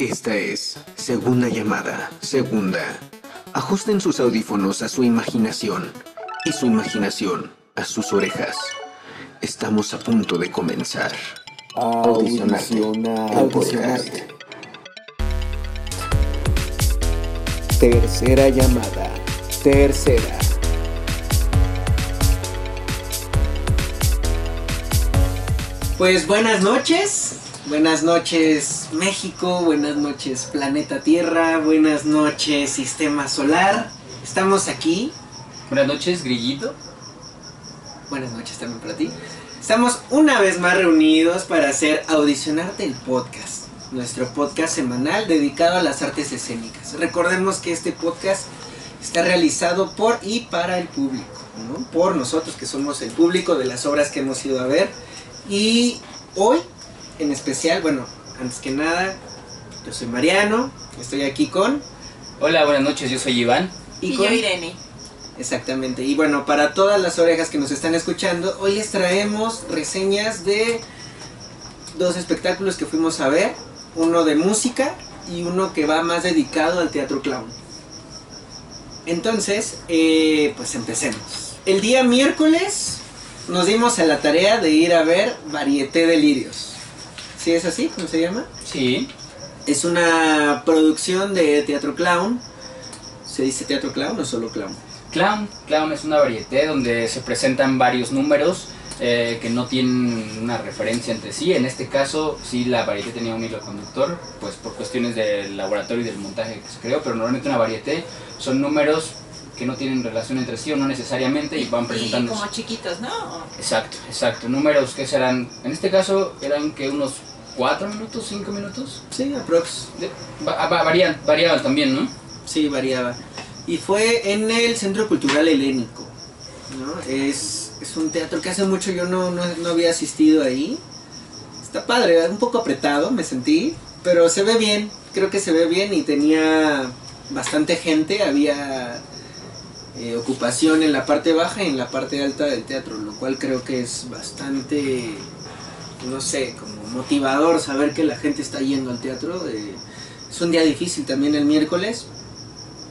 Esta es Segunda Llamada, Segunda. Ajusten sus audífonos a su imaginación y su imaginación a sus orejas. Estamos a punto de comenzar. Audicionarte. Audicionarte. Tercera llamada. Tercera. Pues buenas noches, buenas noches México, buenas noches planeta Tierra, buenas noches Sistema Solar. Estamos aquí, Buenas noches, Grillito. buenas noches también para ti. Estamos una vez más reunidos para hacer Audicionarte el podcast, nuestro podcast semanal dedicado a las artes escénicas. Recordemos que este podcast está realizado por y para el público, ¿no? por nosotros que somos el público de las obras que hemos ido a ver. Y hoy, en especial, bueno, antes que nada, yo soy Mariano, estoy aquí con... Hola, buenas noches, yo soy Iván. Y con- yo Irene. Exactamente. Y bueno, para todas las orejas que nos están escuchando, hoy les traemos reseñas de dos espectáculos que fuimos a ver. Uno de música y uno que va más dedicado al teatro clown. Entonces, eh, pues empecemos. El día miércoles nos dimos a la tarea de ir a ver Varieté de Lirios. ¿Sí es así? ¿Cómo se llama? Sí. Es una producción de teatro clown. ¿Se dice teatro clown o solo clown? Clown. Clown es una varieté donde se presentan varios números eh, que no tienen una referencia entre sí. En este caso, sí, la varieté tenía un hilo conductor, pues por cuestiones del laboratorio y del montaje que se creó, pero normalmente una varieté son números que no tienen relación entre sí o no necesariamente y van presentando. como chiquitos, ¿no? Exacto, exacto. Números que serán, en este caso, eran que unos 4 minutos, 5 minutos. Sí, aprox. De- va- va- varían, variaban también, ¿no? Sí, variaba. Y fue en el Centro Cultural Helénico. ¿no? Es, es un teatro que hace mucho yo no, no, no había asistido ahí. Está padre, un poco apretado me sentí, pero se ve bien. Creo que se ve bien y tenía bastante gente. Había eh, ocupación en la parte baja y en la parte alta del teatro, lo cual creo que es bastante, no sé, como motivador saber que la gente está yendo al teatro. eh, es un día difícil también el miércoles,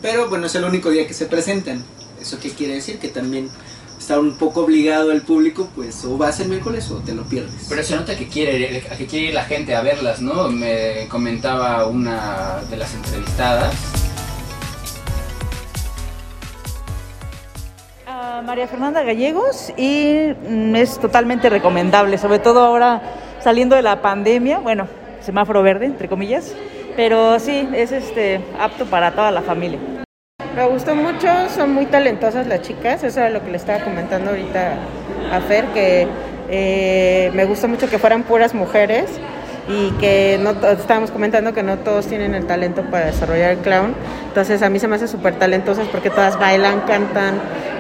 pero bueno, es el único día que se presentan. ¿Eso qué quiere decir? Que también está un poco obligado el público, pues o vas el miércoles o te lo pierdes. Pero se nota que quiere, que quiere ir la gente a verlas, ¿no? Me comentaba una de las entrevistadas. a María Fernanda Gallegos y mm, es totalmente recomendable, sobre todo ahora saliendo de la pandemia, bueno, semáforo verde, entre comillas, pero sí, es este apto para toda la familia. Me gustó mucho, son muy talentosas las chicas, eso era lo que le estaba comentando ahorita a Fer, que eh, me gustó mucho que fueran puras mujeres y que no estábamos comentando que no todos tienen el talento para desarrollar el clown, entonces a mí se me hace súper talentosas porque todas bailan, cantan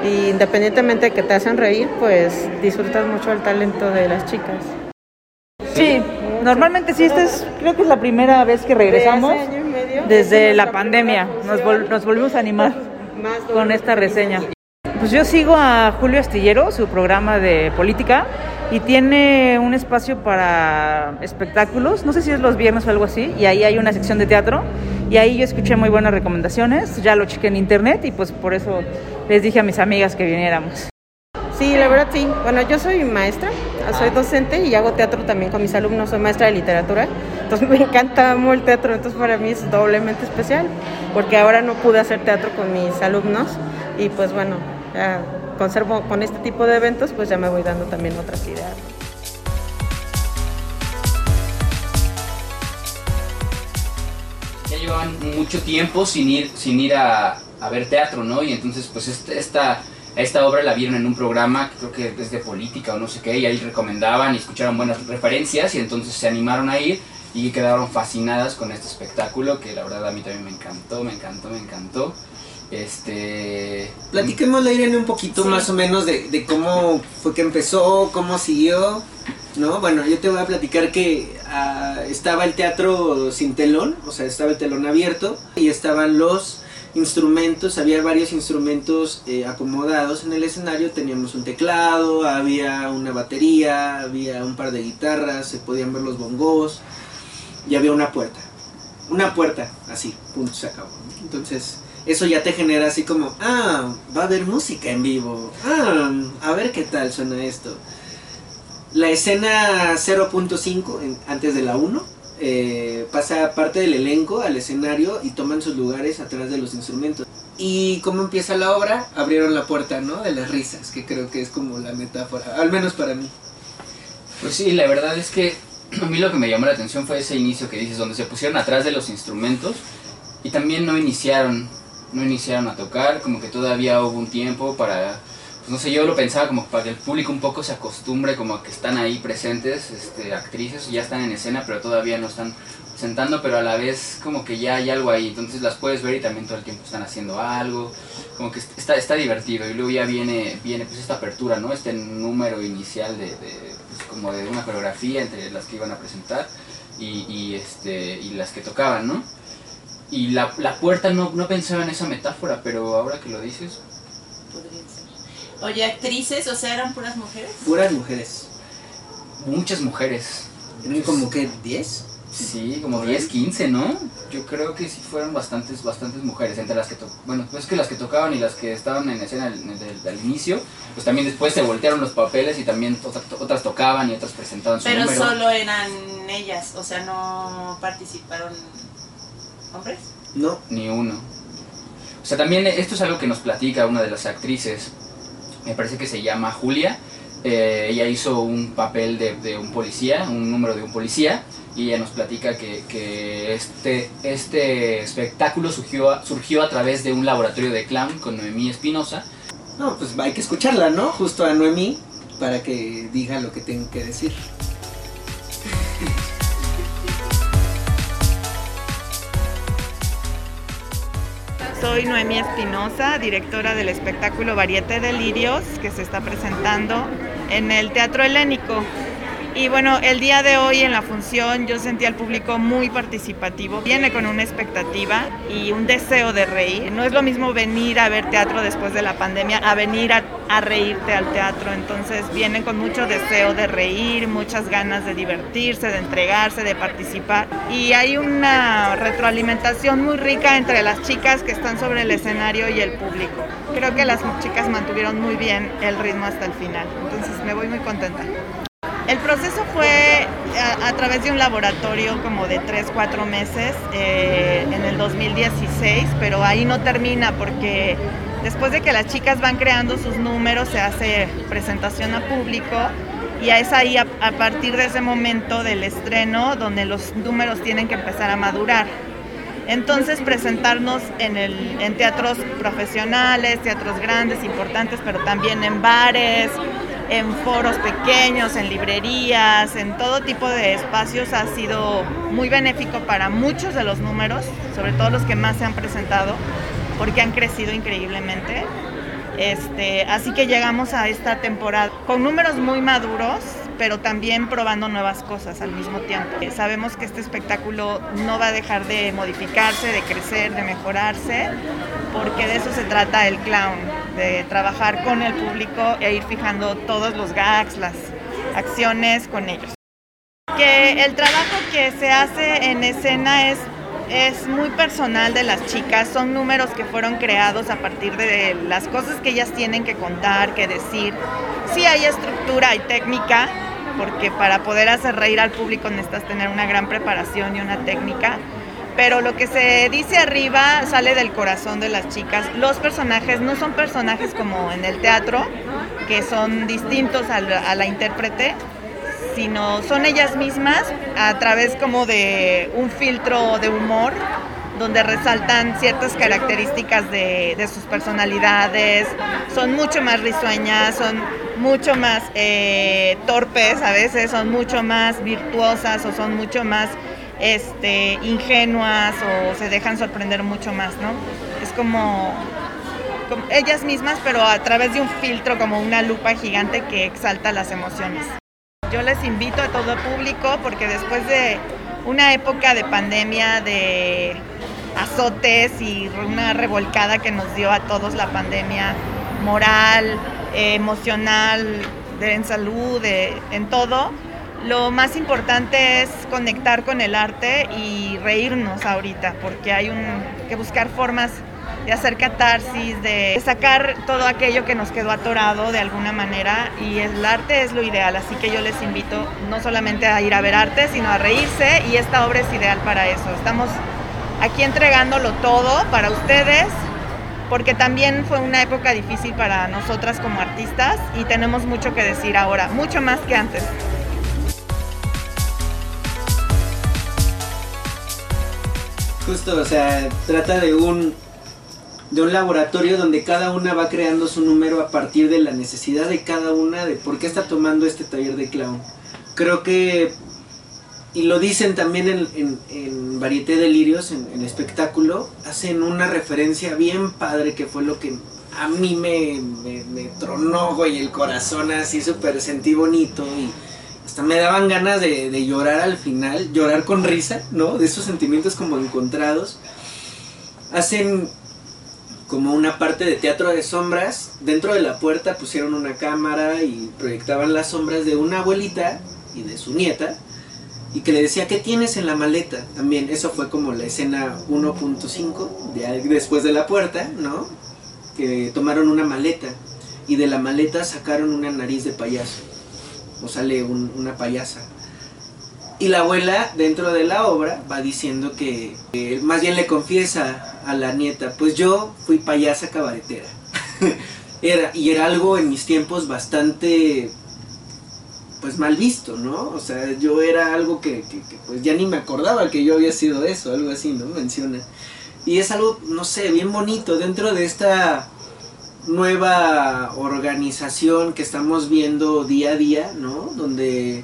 y independientemente de que te hacen reír, pues disfrutas mucho el talento de las chicas. Sí, normalmente sí, esta es, creo que es la primera vez que regresamos desde es la pandemia, nos, vol- nos volvimos a animar con esta reseña. Pues yo sigo a Julio Astillero, su programa de política, y tiene un espacio para espectáculos, no sé si es los viernes o algo así, y ahí hay una sección de teatro, y ahí yo escuché muy buenas recomendaciones, ya lo chequé en internet y pues por eso les dije a mis amigas que viniéramos. Sí, la verdad sí. Bueno, yo soy maestra, soy docente y hago teatro también con mis alumnos, soy maestra de literatura. Entonces me encanta amo el teatro, entonces para mí es doblemente especial, porque ahora no pude hacer teatro con mis alumnos y pues bueno, conservo con este tipo de eventos, pues ya me voy dando también otras ideas. Ya llevaban mucho tiempo sin ir, sin ir a, a ver teatro, ¿no? Y entonces, pues esta, esta, esta obra la vieron en un programa, que creo que es de política o no sé qué, y ahí recomendaban y escucharon buenas referencias y entonces se animaron a ir y quedaron fascinadas con este espectáculo que la verdad a mí también me encantó, me encantó, me encantó. Este... Platiquémosle, Irene, un poquito Sí. más o menos de, de cómo fue que empezó, cómo siguió, ¿no? Bueno, yo te voy a platicar que ah, estaba el teatro sin telón, o sea, estaba el telón abierto y estaban los instrumentos, había varios instrumentos eh, acomodados en el escenario, teníamos un teclado, había una batería, había un par de guitarras, se podían ver los bongos y había una puerta. una puerta, así, punto, se acabó. Entonces, eso ya te genera así como, ah, va a haber música en vivo, ah, a ver qué tal suena esto. La escena 0.5, antes de la 1, eh, pasa parte del elenco al escenario y toman sus lugares atrás de los instrumentos. Y cómo empieza la obra, abrieron la puerta, ¿no? De las risas, que creo que es como la metáfora, al menos para mí. Pues sí, la verdad es que a mí lo que me llamó la atención fue ese inicio que dices, donde se pusieron atrás de los instrumentos y también no iniciaron, no iniciaron a tocar, como que todavía hubo un tiempo para, no sé, yo lo pensaba como para que el público un poco se acostumbre como que están ahí presentes, este, actrices, ya están en escena, pero todavía no están sentando, pero a la vez como que ya hay algo ahí, entonces las puedes ver y también todo el tiempo están haciendo algo, como que está, está divertido y luego ya viene, viene pues esta apertura, ¿no? Este número inicial de, pues como de una coreografía entre las que iban a presentar y, y este, y las que tocaban, ¿no? Y la, la puerta no, no pensaba en esa metáfora, pero ahora que lo dices. Oye, actrices, o sea, eran puras mujeres. Puras mujeres. muchas mujeres. ¿Eran como que 10? Sí, como Por 10, ahí. 15, ¿no? Yo creo que sí fueron bastantes, bastantes mujeres, entre las que bueno, pues que las que tocaban y las que estaban en escena al, inicio, pues también después se voltearon los papeles y también otra- otras tocaban y otras presentaban su Pero número. solo eran ellas, o sea, no participaron hombres. No. Ni uno. O sea, también esto es algo que nos platica una de las actrices, me parece que se llama Julia. Eh, ella hizo un papel de, de un policía, un número de un policía, y ella nos platica que, que este, este espectáculo surgió, a- surgió a través de un laboratorio de clown con Noemí Espinosa. No, pues hay que escucharla, ¿no? Justo a Noemí para que diga lo que tengo que decir. Soy Noemí Espinosa, directora del espectáculo Varieté de Lirios que se está presentando en el Teatro Helénico. Y bueno, el día de hoy en la función yo sentí al público muy participativo. Viene con una expectativa y un deseo de reír. No es lo mismo venir a ver teatro después de la pandemia a venir a, a reírte al teatro. Entonces vienen con mucho deseo de reír, muchas ganas de divertirse, de entregarse, de participar. Y hay una retroalimentación muy rica entre las chicas que están sobre el escenario y el público. Creo que las chicas mantuvieron muy bien el ritmo hasta el final. Entonces me voy muy contenta. El proceso fue a, a través de un laboratorio como de 3, 4 meses eh, en el 2016, pero ahí no termina porque después de que las chicas van creando sus números se hace presentación a público y es ahí a, a partir de ese momento del estreno donde los números tienen que empezar a madurar. Entonces presentarnos en, en teatros profesionales, teatros grandes, importantes, pero también en bares, en foros pequeños, en librerías, en todo tipo de espacios ha sido muy benéfico para muchos de los números, sobre todo los que más se han presentado, porque han crecido increíblemente. Este, así que llegamos a esta temporada con números muy maduros, pero también probando nuevas cosas al mismo tiempo. Eh, Sabemos que este espectáculo no va a dejar de modificarse, de crecer, de mejorarse, porque de eso se trata el clown, de trabajar con el público e ir fijando todos los gags, las acciones con ellos. Que el trabajo que se hace en escena es es muy personal de las chicas, son números que fueron creados a partir de las cosas que ellas tienen que contar, que decir. Sí hay estructura y técnica, porque para poder hacer reír al público necesitas tener una gran preparación y una técnica, pero lo que se dice arriba sale del corazón de las chicas. Los personajes no son personajes como en el teatro, que son distintos a la intérprete, sino son ellas mismas a través como de un filtro de humor donde resaltan ciertas características de, sus personalidades, son mucho más risueñas, son mucho más eh, torpes a veces, son mucho más virtuosas o son mucho más este, ingenuas o se dejan sorprender mucho más, ¿no? Es como ellas mismas, pero a través de un filtro como una lupa gigante que exalta las emociones. Yo les invito a todo público porque después de una época de pandemia, de azotes y una revolcada que nos dio a todos la pandemia moral, emocional, de, en salud, de, en todo, Lo más importante es conectar con el arte y reírnos ahorita, porque hay un, que buscar formas de hacer catarsis, de sacar todo aquello que nos quedó atorado de alguna manera y el arte es lo ideal, así que yo les invito no solamente a ir a ver arte, sino a reírse y esta obra es ideal para eso. Estamos aquí entregándolo todo para ustedes, porque también fue una época difícil para nosotras como artistas y tenemos mucho que decir ahora, mucho más que antes. Justo, o sea, trata de un de un laboratorio donde cada una va creando su número a partir de la necesidad de cada una de por qué está tomando este taller de clown. Creo que, y lo dicen también en, en, en Varieté Delirios, en el espectáculo, hacen una referencia bien padre que fue lo que a mí me, me, me tronó, güey, el corazón así súper sentí bonito y hasta me daban ganas de, de llorar al final, llorar con risa, ¿no? De esos sentimientos como encontrados. Hacen como una parte de teatro de sombras. Dentro de la puerta pusieron una cámara y proyectaban las sombras de una abuelita y de su nieta. Y que le decía, ¿qué tienes en la maleta? También, eso fue como la escena 1.5, de, después de la puerta, ¿no? Que tomaron una maleta y de la maleta sacaron una nariz de payaso. O sale un, una payasa. Y la abuela, dentro de la obra, va diciendo que, más bien le confiesa a la nieta, pues yo fui payasa cabaretera. era, y era algo en mis tiempos bastante pues mal visto, ¿no? O sea, yo era algo que, pues ya ni me acordaba que yo había sido eso, algo así, ¿no? Menciona. Y es algo, no sé, bien bonito dentro de esta nueva organización que estamos viendo día a día, ¿no? Donde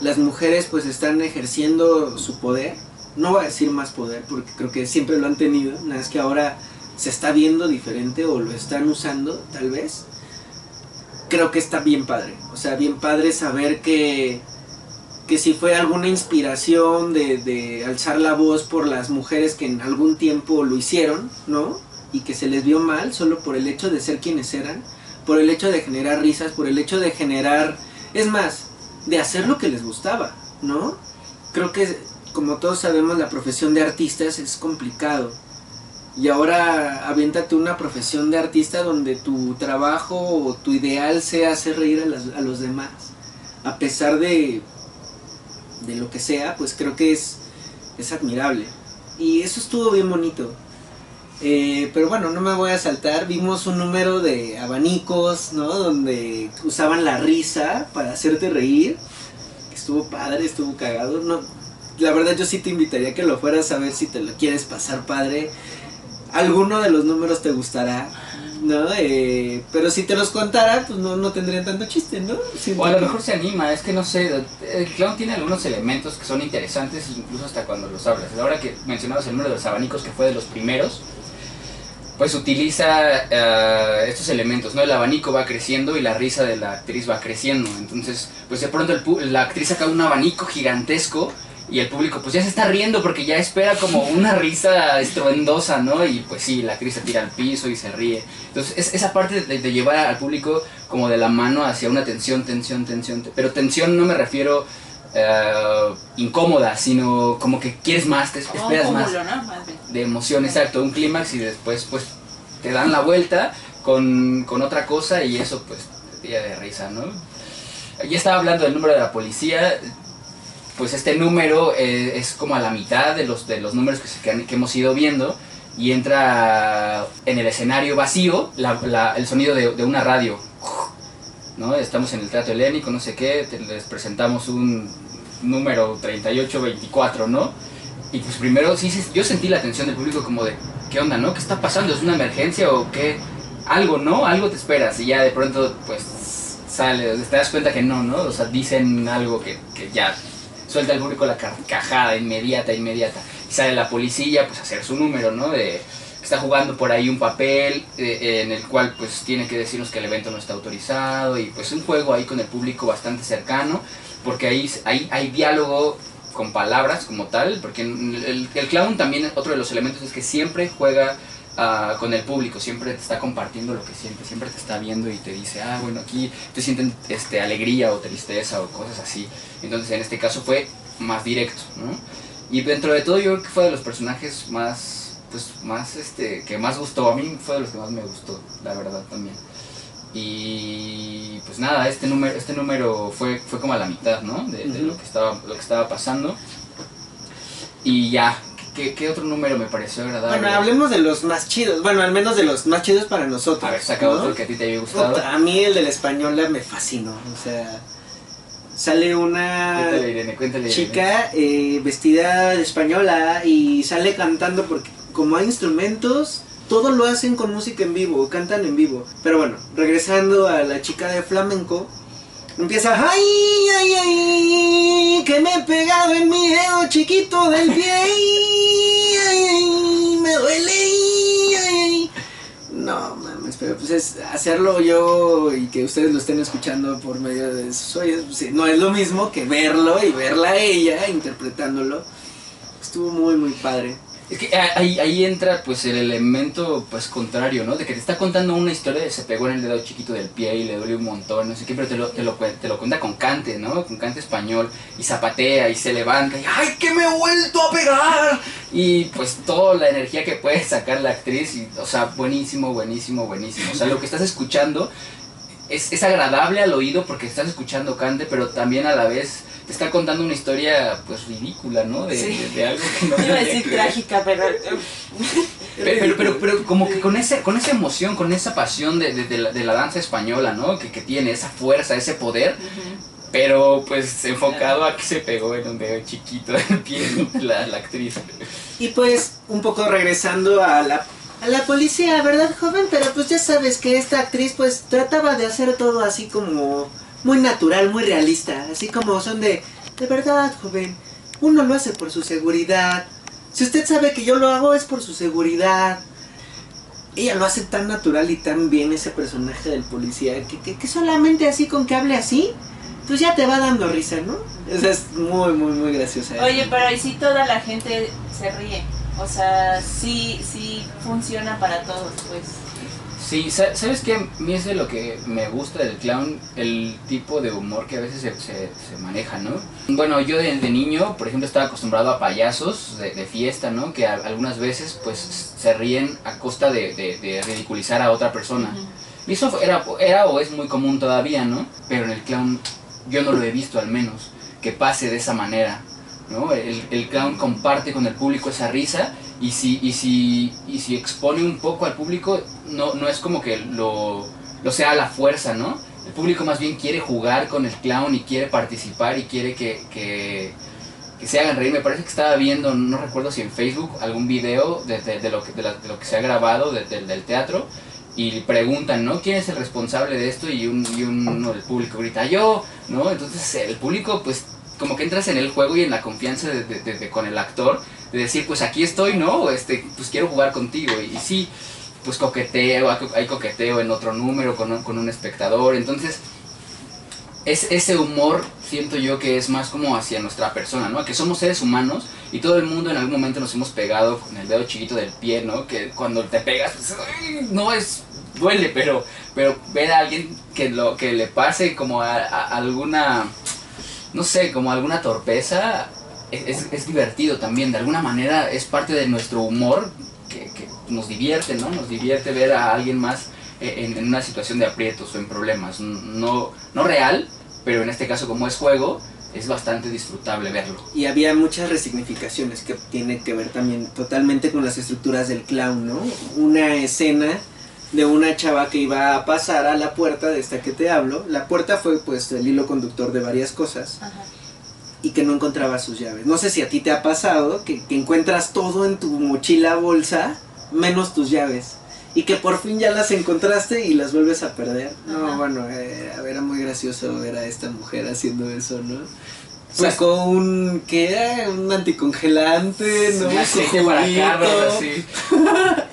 las mujeres pues están ejerciendo su poder. No voy a decir más poder porque creo que siempre lo han tenido, nada es que ahora se está viendo diferente o lo están usando tal vez. Creo que está bien padre, o sea, bien padre saber que, que si fue alguna inspiración de, de alzar la voz por las mujeres que en algún tiempo lo hicieron, ¿no? Y que se les vio mal solo por el hecho de ser quienes eran, por el hecho de generar risas, por el hecho de generar... Es más, de hacer lo que les gustaba, ¿no? Creo que, como todos sabemos, la profesión de artistas es complicado. Y ahora aviéntate una profesión de artista donde tu trabajo o tu ideal sea hacer reír a, a los demás. A pesar de, de lo que sea, pues creo que es, es admirable. Y eso estuvo bien bonito. Eh, pero bueno, no me voy a saltar. Vimos un número de abanicos, ¿no? Donde usaban la risa para hacerte reír. Estuvo padre, estuvo cagado. No, la verdad yo sí te invitaría a que lo fueras a ver si te lo quieres pasar padre. Alguno de los números te gustará, ¿no? Eh, pero si te los contara, pues no, no tendrían tanto chiste, ¿no? O a lo mejor se anima, es que no sé, el clown tiene algunos elementos que son interesantes incluso hasta cuando los hablas. Ahora que mencionabas el número de los abanicos que fue de los primeros, pues utiliza eh, estos elementos, ¿no? El abanico va creciendo y la risa de la actriz va creciendo. Entonces, pues de pronto el la actriz saca un abanico gigantesco y el público pues ya se está riendo porque ya espera como una risa estruendosa, ¿no? Y pues sí, la actriz se tira al piso y se ríe. Entonces, es esa parte de, de llevar al público como de la mano hacia una tensión, tensión, tensión. te- Pero tensión no me refiero eh, incómoda, sino como que quieres más, te Como un esperas más cúmulo, ¿no? Más de emoción, exacto, un clímax y después pues te dan la vuelta con, con otra cosa y eso pues te tira de risa, ¿no? Ya estaba hablando del número de la policía, pues este número eh, es como a la mitad de los, de los números que, se- que, han- que hemos ido viendo y entra en el escenario vacío la- la- el sonido de, de una radio. ¿No? Estamos en el Teatro Helénico, no sé qué, les presentamos un número 3824, ¿no? Y pues primero sí, yo sentí la atención del público como de, ¿qué onda, no? ¿Qué está pasando? ¿Es una emergencia o qué? Algo, ¿no? Algo te esperas y ya de pronto pues sale, te das cuenta que no, ¿no? O sea, dicen algo que, que ya suelta el público la carcajada inmediata, inmediata. Y sale la policía pues a hacer su número, ¿no? De está jugando por ahí un papel eh, en el cual pues tiene que decirnos que el evento no está autorizado y pues un juego ahí con el público bastante cercano porque ahí, ahí hay diálogo con palabras como tal, porque el, clown también otro de los elementos es que siempre juega ah, con el público, siempre te está compartiendo lo que siente, siempre te está viendo y te dice, ah, bueno, aquí te sienten este, alegría o tristeza o cosas así. Entonces en este caso fue más directo, ¿no? Y dentro de todo yo creo que fue de los personajes más, pues más, este, que más gustó, a mí fue de los que más me gustó, la verdad también. Y pues nada, este número, este número fue, fue como a la mitad, ¿no? De, de lo, que estaba, lo que estaba pasando. Y ya, ¿qué, qué otro número me pareció agradable? Bueno, hablemos de los más chidos. Bueno, al menos de los más chidos para nosotros. A ver, saca ¿no? otro que a ti te haya gustado. A mí el de la española me fascinó. O sea, sale una Cuéntale, Irene, cuéntale, chica eh, vestida de española y sale cantando porque como hay instrumentos, todo lo hacen con música en vivo, cantan en vivo. Pero bueno, regresando a la chica de flamenco, empieza, ay, ay, ay, que me he pegado en mi dedo chiquito del pie, ay, ay, ay, me duele, ay, ay". No, mames, pero pues es hacerlo yo y que ustedes lo estén escuchando por medio de sus oídos, pues, no es lo mismo que verlo y verla a ella interpretándolo. Estuvo muy, muy padre. Es que a- ahí, ahí entra pues el elemento pues contrario, ¿no? De que te está contando una historia de se pegó en el dedo chiquito del pie y le duele un montón, no sé qué, pero te lo, te lo, cuen- te lo cuenta con cante, ¿no? Con cante español y zapatea y se levanta y ¡ay, que me he vuelto a pegar! Y pues toda la energía que puede sacar la actriz, y, o sea, buenísimo, buenísimo, buenísimo. O sea, lo que estás escuchando es, es agradable al oído porque estás escuchando cante, pero también a la vez te está contando una historia pues ridícula, ¿no? De, Sí. de- de algo que no Iba a decir trágica, pero Pero, pero, pero, pero como que con, ese, con esa emoción, con esa pasión de, de- de la, de la danza española, ¿no? Que, que tiene esa fuerza, ese poder, pero pues enfocado a que se pegó en un dedo chiquito pie la, la actriz. Y pues, un poco regresando a la, a la policía, ¿verdad, joven? Pero pues ya sabes que esta actriz pues trataba de hacer todo así como muy natural, muy realista. Así como son de, de verdad, joven, uno lo hace por su seguridad. Si usted sabe que yo lo hago es por su seguridad. Ella lo hace tan natural y tan bien ese personaje del policía que, que, solamente así con que hable así, pues ya te va dando risa, ¿no? Esa es muy, muy, muy graciosa. Oye, pero ahí sí toda la gente se ríe. O sea, sí, sí funciona para todos, pues. Sí, sa- ¿sabes qué? A mí es de lo que me gusta del clown, el tipo de humor que a veces se, se- se maneja, ¿no? Bueno, yo de, de niño, por ejemplo, estaba acostumbrado a payasos de, de fiesta, ¿no? Que a- algunas veces, pues, se ríen a costa de, de- de ridiculizar a otra persona. Y eso era, era o es muy común todavía, ¿no? Pero en el clown yo no lo he visto al menos, que pase de esa manera, ¿no? El, el clown comparte con el público esa risa y si, y si, y si expone un poco al público, no, no es como que lo, lo sea a la fuerza, ¿no? El público más bien quiere jugar con el clown y quiere participar y quiere que, que, se hagan reír. Me parece que estaba viendo, no recuerdo si en Facebook, algún video de, de- lo, que, de, la- de lo que se ha grabado de- del- teatro y preguntan, ¿no? ¿Quién es el responsable de esto? Y, un, y uno del público grita, yo, ¿no? Entonces el público, pues, como que entras en el juego y en la confianza de- de- de- con el actor, de decir, pues aquí estoy, ¿no? Este, pues quiero jugar contigo. Y, sí, pues coqueteo, hay co- hay coqueteo en otro número con un, con un espectador. Entonces, es, ese humor siento yo que es más como hacia nuestra persona, ¿no? Que somos seres humanos y todo el mundo en algún momento nos hemos pegado con el dedo chiquito del pie, ¿no? Que cuando te pegas, pues, no es, duele, pero, pero ver a alguien que, lo, que le pase como a alguna, no sé, como alguna torpeza, es, es- divertido también, de alguna manera es parte de nuestro humor que, que nos divierte, ¿no? Nos divierte ver a alguien más eh, en, en una situación de aprietos o en problemas. No, no real, pero en este caso como es juego, es bastante disfrutable verlo. Y había muchas resignificaciones que tienen que ver también totalmente con las estructuras del clown, ¿no? Una escena de una chava que iba a pasar a la puerta de esta que te hablo. La puerta fue pues el hilo conductor de varias cosas Ajá. Y que no encontraba sus llaves. No sé si a ti te ha pasado que, que encuentras todo en tu mochila bolsa menos tus llaves. Y que por fin ya las encontraste y las vuelves a perder. No, Ajá. bueno, eh, a ver, era muy gracioso ver a esta mujer haciendo eso, ¿no? Pues- Sacó un, ¿qué era? Un anticongelante, ¿no? Un aceite para carros, así.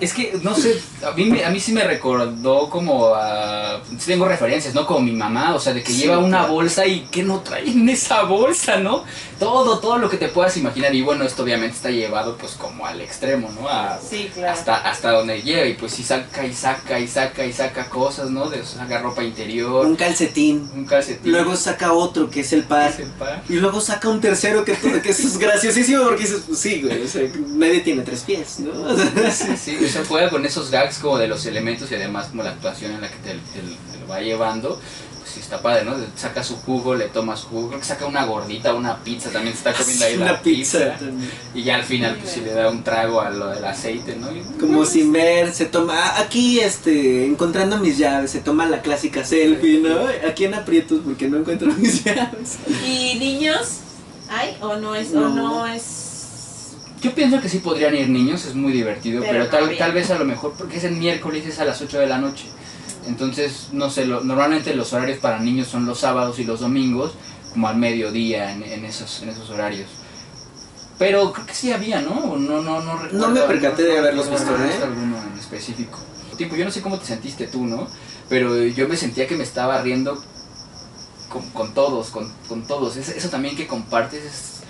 Es que, no sé, a mí, a mí sí me recordó como a... sí tengo referencias, ¿no? Como mi mamá, o sea, de que Sí, lleva una claro. bolsa y que no trae en esa bolsa, ¿no? Todo, todo lo que te puedas imaginar. Y bueno, esto obviamente está llevado pues como al extremo, ¿no? A- Sí, claro. hasta, hasta donde llega y pues sí saca y saca y saca y saca cosas, ¿no? De, saca ropa interior, Un calcetín. un calcetín. Luego saca otro que es el par. es el par. Y luego saca un tercero que, que es graciosísimo porque dices, pues sí, güey, o tiene tres pies, ¿no? Juega con esos gags como de los elementos y además como la actuación en la que te, te- te lo va llevando. Pues sí, está padre, ¿no? Saca su jugo, le toma su jugo, creo que saca una gordita, una pizza, también se está comiendo ahí una la pizza. Y ya al final pues sí le da un trago a lo del aceite, ¿no? Y- Como sin ver, se toma, ah, aquí este, encontrando mis llaves, se toma la clásica selfie, ¿no? Aquí en aprietos porque no encuentro mis llaves. ¿Y niños? ¿Hay? ¿O no es? No. ¿O no es? Yo pienso que sí podrían ir niños, es muy divertido, Pero pero, no tal, tal vez a lo mejor, porque es el miércoles, es a las 8 de la noche. Entonces, no sé, lo- normalmente los horarios para niños son los sábados y los domingos, como al mediodía en, en esos, en esos horarios. Pero creo que sí había, ¿no? No, no, no, recuerdo, me percaté de haberlos no visto, ¿eh? alguno en específico. Tipo, yo no sé cómo te sentiste tú, ¿no? Pero yo me sentía que me estaba riendo con, con todos, con, con todos. Es- eso también que compartes es,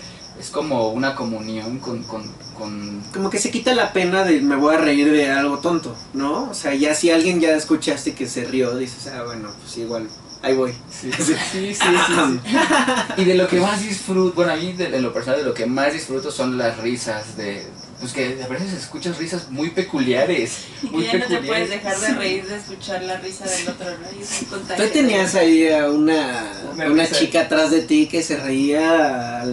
es como una comunión con, con, con Como que se quita la pena de me voy a reír de algo tonto, ¿no? O sea, ya si alguien ya escuchaste que se rió, dices, ah, bueno, pues igual, ahí voy. Sí, sí, sí, sí, sí. Y de lo que más disfruto, bueno, a mí de, de lo personal de lo que más disfruto son las risas de, pues que a veces escuchas risas muy peculiares, Y muy que ya no te peculiares. puedes dejar de reír de escuchar la risa del otro, ¿no? Y. Tú tenías ahí a una, Una chica atrás de ti que se reía a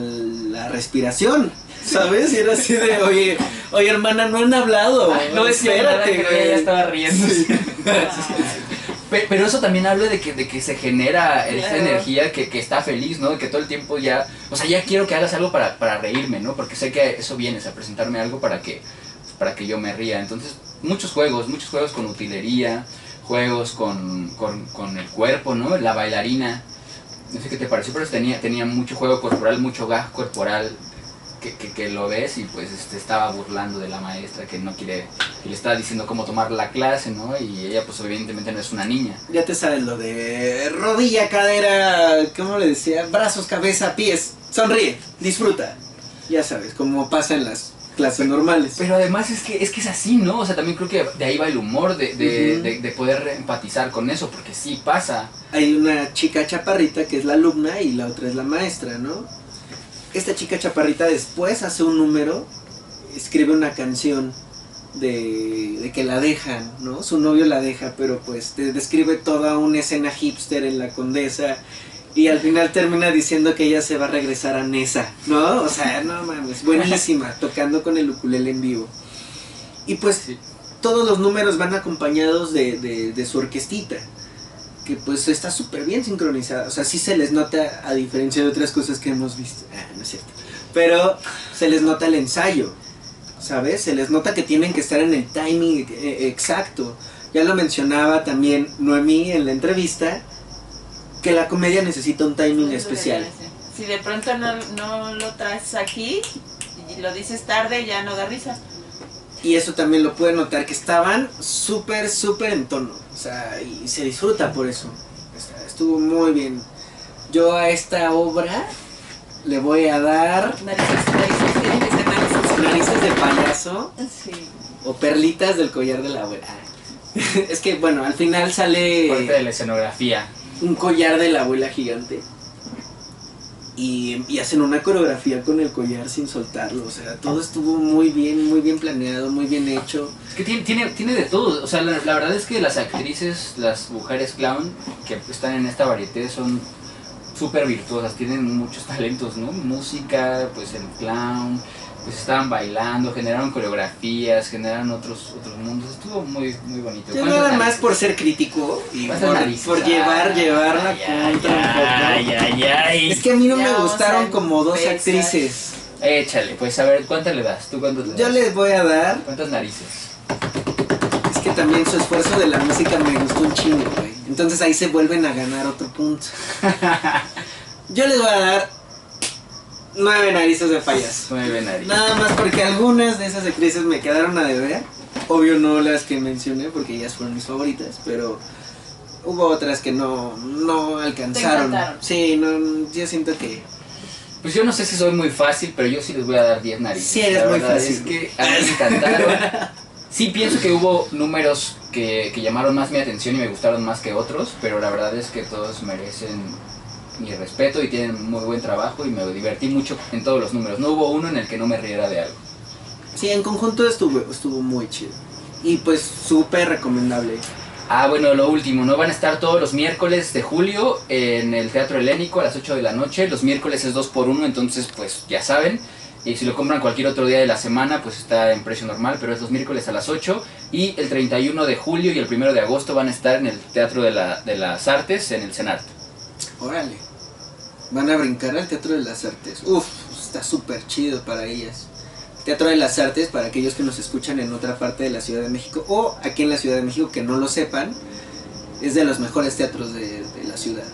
la respiración, ¿sabes? Y era así de, oye, oye hermana, no han hablado. Ay, no que güey". ella estaba riendo. Pe- Pero eso también habla de que, de que se genera Claro. energía que, que está feliz, ¿no? De que todo el tiempo ya, o sea, ya quiero que hagas algo para, para reírme, ¿no? Porque sé que eso vienes a presentarme algo para que, para que yo me ría. Entonces, muchos juegos, muchos juegos con utilería, juegos con, con, con el cuerpo, ¿no? La bailarina, no sé qué te pareció, pero tenía, tenía mucho juego corporal, mucho gag corporal. Que, que, lo ves y pues este, estaba burlando de la maestra que no quiere, que le estaba diciendo cómo tomar la clase, ¿no? Y ella pues evidentemente no es una niña. Ya te sabes lo de rodilla, cadera, ¿cómo le decía? Brazos, cabeza, pies. Sonríe, disfruta. Ya sabes, como pasa en las clases normales. Pero además es que es que es así, ¿no? O sea, también creo que de ahí va el humor, de, de, Ujú. de- de poder empatizar con eso, porque sí pasa. Hay una chica chaparrita que es la alumna y la otra es la maestra, ¿no? Esta chica chaparrita después hace un número, escribe una canción de, de que la dejan, ¿no? Su novio la deja, pero pues te describe toda una escena hipster en la condesa y al final termina diciendo que ella se va a regresar a Nesa, ¿no? O sea, no mames, buenísima, tocando con el ukulele en vivo. Y pues Sí. todos los números van acompañados de, de- de su orquestita, que pues está súper bien sincronizada. O sea, sí se les nota, a diferencia de otras cosas que hemos visto. Ah, no es cierto. Pero se les nota el ensayo, ¿sabes? Se les nota que tienen que estar en el timing eh, exacto. Ya lo mencionaba también Noemí en la entrevista, que la comedia necesita un timing Eso especial. Si de pronto no, no lo traes aquí y lo dices tarde, ya no da risa. Y eso también lo pueden notar, que estaban súper, súper en tono. O sea, y se disfruta por eso. O sea, estuvo muy bien. Yo a esta obra le voy a dar narices. narices de payaso Sí. o perlitas del collar de la abuela. es que, bueno, al final sale Parte de la escenografía. Un collar de la abuela gigante. Y, y hacen una coreografía con el collar sin soltarlo. O sea, todo estuvo muy bien, muy bien planeado, muy bien hecho. Es que tiene, tiene, tiene de todo. O sea, la, la verdad es que las actrices, las mujeres clown que están en esta varieté son súper virtuosas, tienen muchos talentos, ¿no? Música, pues el clown, pues estaban bailando, generaron coreografías, generaron otros otros mundos. Estuvo muy, muy bonito. Yo ¿Cuántas nada más por ser crítico y ¿Cuántas por, llevar, llevar la contra un poco. ay, ay, ay. Es que a mí no Ya me gustaron como dos actrices. Échale, pues a ver, ¿cuántas le das? ¿Tú cuántas le das? Yo les voy a dar, ¿Cuántas narices? es que también su esfuerzo de la música me gustó un chingo, güey. Entonces ahí se vuelven a ganar otro punto. Yo les voy a dar Nueve narices de payaso. Nueve narices. Nada más porque algunas de esas actrices me quedaron a deber. Obvio no las que mencioné porque ellas fueron mis favoritas, pero hubo otras que no, no alcanzaron. Sí, no, yo siento que Pues yo no sé si soy muy fácil, pero yo sí les voy a dar 10 narices. Sí, eres La muy fácil. Es que a mí me encantaron. Sí pienso que hubo números que, que llamaron más mi atención y me gustaron más que otros, pero la verdad es que todos merecen mi respeto y tienen muy buen trabajo y me divertí mucho en todos los números. No hubo uno en el que no me riera de algo. sí, en conjunto estuvo, estuvo muy chido. Y pues súper recomendable. Ah, bueno, lo último, ¿no? Van a estar todos los miércoles de julio en el Teatro Helénico a las 8 de la noche. Los miércoles es 2 por 1 entonces pues ya saben. Y si lo compran cualquier otro día de la semana, pues está en precio normal, pero es los miércoles a las 8. Y el 31 de julio y el 1 de agosto van a estar en el Teatro de, la- de las Artes, en el CENART. Órale. Van a brincar al Teatro de las Artes. Uf, está súper chido para ellas. Teatro de las Artes, para aquellos que nos escuchan en otra parte de la Ciudad de México o aquí en la Ciudad de México que no lo sepan, es de los mejores teatros de, de la ciudad.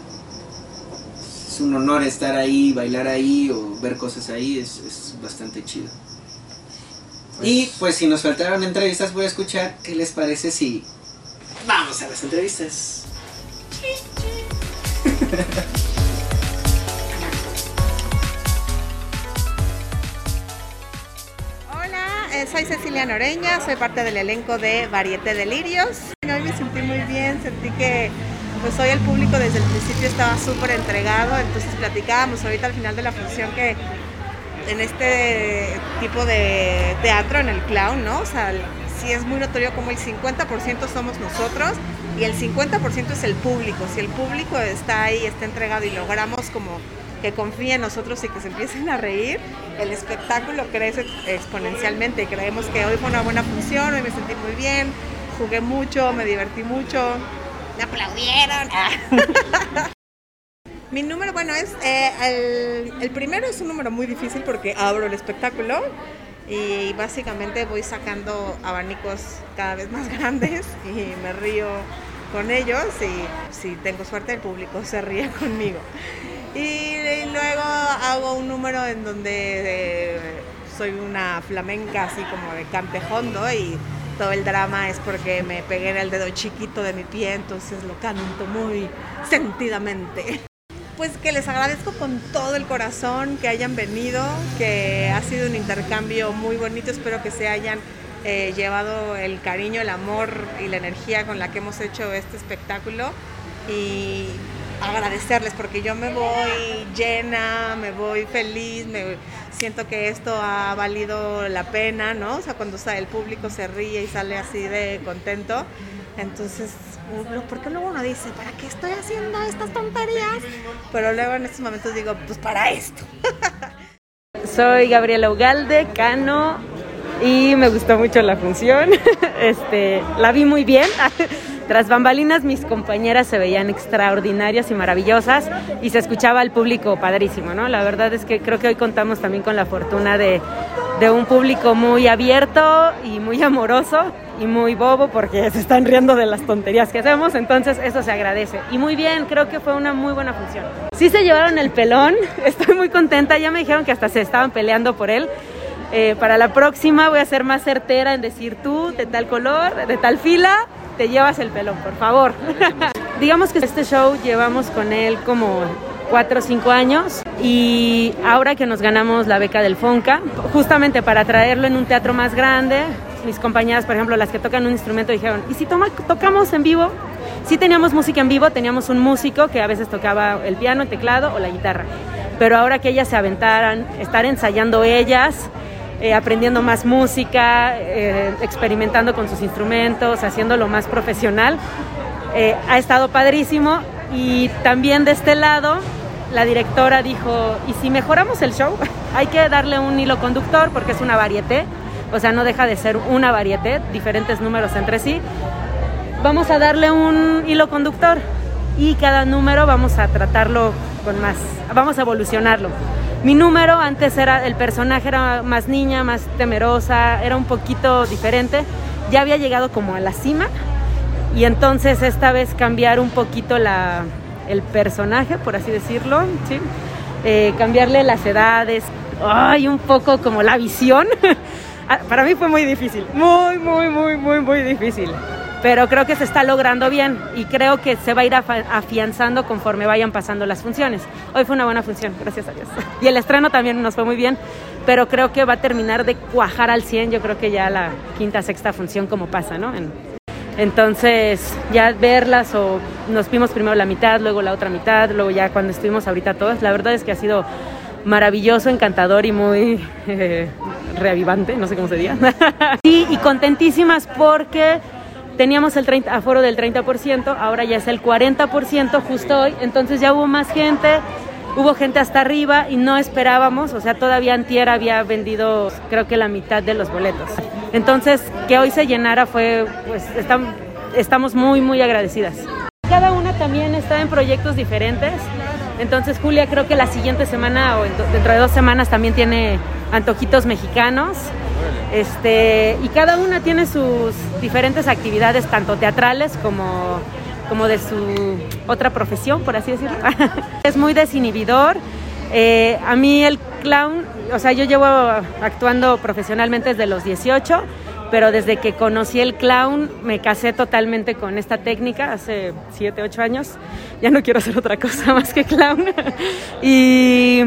Es un honor estar ahí, bailar ahí o ver cosas ahí, es, es bastante chido. y pues si nos faltaron entrevistas, voy a escuchar qué les parece si vamos a las entrevistas. soy Cecilia Noreña, soy parte del elenco de Varieté Delirios. Hoy me sentí muy bien, sentí que pues hoy el público desde el principio estaba súper entregado, entonces platicábamos ahorita al final de la función que en este tipo de teatro, en el clown, ¿no? O sea, sí es muy notorio como el 50% somos nosotros y el 50% es el público. Si el público está ahí, está entregado y logramos como que confíe en nosotros y que se empiecen a reír, el espectáculo crece exponencialmente creemos que hoy fue una buena función, hoy me sentí muy bien, jugué mucho, me divertí mucho, me aplaudieron. Mi número, bueno, es eh, el, el primero es un número muy difícil porque abro el espectáculo y básicamente voy sacando abanicos cada vez más grandes y me río con ellos y si tengo suerte el público se ríe conmigo. Y, luego hago un número en donde eh, soy una flamenca así como de cantejondo y todo el drama es porque me pegué en el dedo chiquito de mi pie, entonces lo canto muy sentidamente. Pues que les agradezco con todo el corazón que hayan venido, que ha sido un intercambio muy bonito, espero que se hayan eh, llevado el cariño, el amor y la energía con la que hemos hecho este espectáculo y agradecerles porque yo me voy llena, me voy feliz, me siento que esto ha valido la pena, ¿no? O sea, cuando el público se ríe y sale así de contento, entonces, uno- ¿por qué luego uno dice, ¿para qué estoy haciendo estas tonterías? Pero luego en estos momentos digo, pues para esto. Soy Gabriela Ugalde, Cano, y me gustó mucho la función. Este, la vi muy bien. Tras bambalinas, mis compañeras se veían extraordinarias y maravillosas y se escuchaba al público padrísimo, ¿no? La verdad es que creo que hoy contamos también con la fortuna de, de un público muy abierto y muy amoroso y muy bobo porque se están riendo de las tonterías que hacemos, entonces eso se agradece. Y muy bien, creo que fue una muy buena función. Sí se llevaron el pelón, estoy muy contenta, ya me dijeron que hasta se estaban peleando por él. Eh, para la próxima voy a ser más certera en decir tú, de tal color, de tal fila, te llevas el pelón, por favor. Digamos que este show llevamos con él como cuatro o cinco años y ahora que nos ganamos la beca del FONCA, justamente para traerlo en un teatro más grande, mis compañeras, por ejemplo, las que tocan un instrumento dijeron, ¿y si toma- tocamos en vivo? Sí teníamos música en vivo, teníamos un músico que a veces tocaba el piano, el teclado o la guitarra, pero ahora que ellas se aventaran, estar ensayando ellas, eh, aprendiendo más música, eh, experimentando con sus instrumentos, haciéndolo más profesional. Eh, ha estado padrísimo y también de este lado la directora dijo, ¿y si mejoramos el show? Hay que darle un hilo conductor porque es una varieté, o sea, no deja de ser una varieté, diferentes números entre sí. Vamos a darle un hilo conductor y cada número vamos a tratarlo con más, vamos a evolucionarlo. Mi número antes era, el personaje era más niña, más temerosa, era un poquito diferente. Ya había llegado como a la cima y entonces esta vez cambiar un poquito la, el personaje, por así decirlo, eh, cambiarle las edades, ay, un poco como la visión. Ah, para mí fue muy difícil, muy, muy, muy, muy, muy difícil. Pero creo que se está logrando bien y creo que se va a ir afianzando conforme vayan pasando las funciones. Hoy fue una buena función, gracias a Dios. Y el estreno también nos fue muy bien, pero creo que va a terminar de cuajar al 100, yo creo que ya la quinta, sexta función como pasa, ¿no? entonces, ya verlas o nos vimos primero la mitad, luego la otra mitad, luego ya cuando estuvimos ahorita todas, la verdad es que ha sido maravilloso, encantador y muy eh, reavivante, no sé cómo se sí, y contentísimas porque teníamos el 30, aforo del 30%, ahora ya es el 40% justo hoy, entonces ya hubo más gente, hubo gente hasta arriba y no esperábamos, o sea, todavía Antier había vendido creo que la mitad de los boletos. Entonces, que hoy se llenara fue, pues, estamos muy, muy agradecidas. Cada una también está en proyectos diferentes. Entonces Julia creo que la siguiente semana o dentro de dos semanas también tiene antojitos mexicanos. Este, y cada una tiene sus diferentes actividades, tanto teatrales como, como de su otra profesión, por así decirlo. es muy desinhibidor. Eh, a mí el clown, o sea, yo llevo actuando profesionalmente desde los 18 pero desde que conocí el clown me casé totalmente con esta técnica hace 7, 8 años. Ya no quiero hacer otra cosa más que clown. y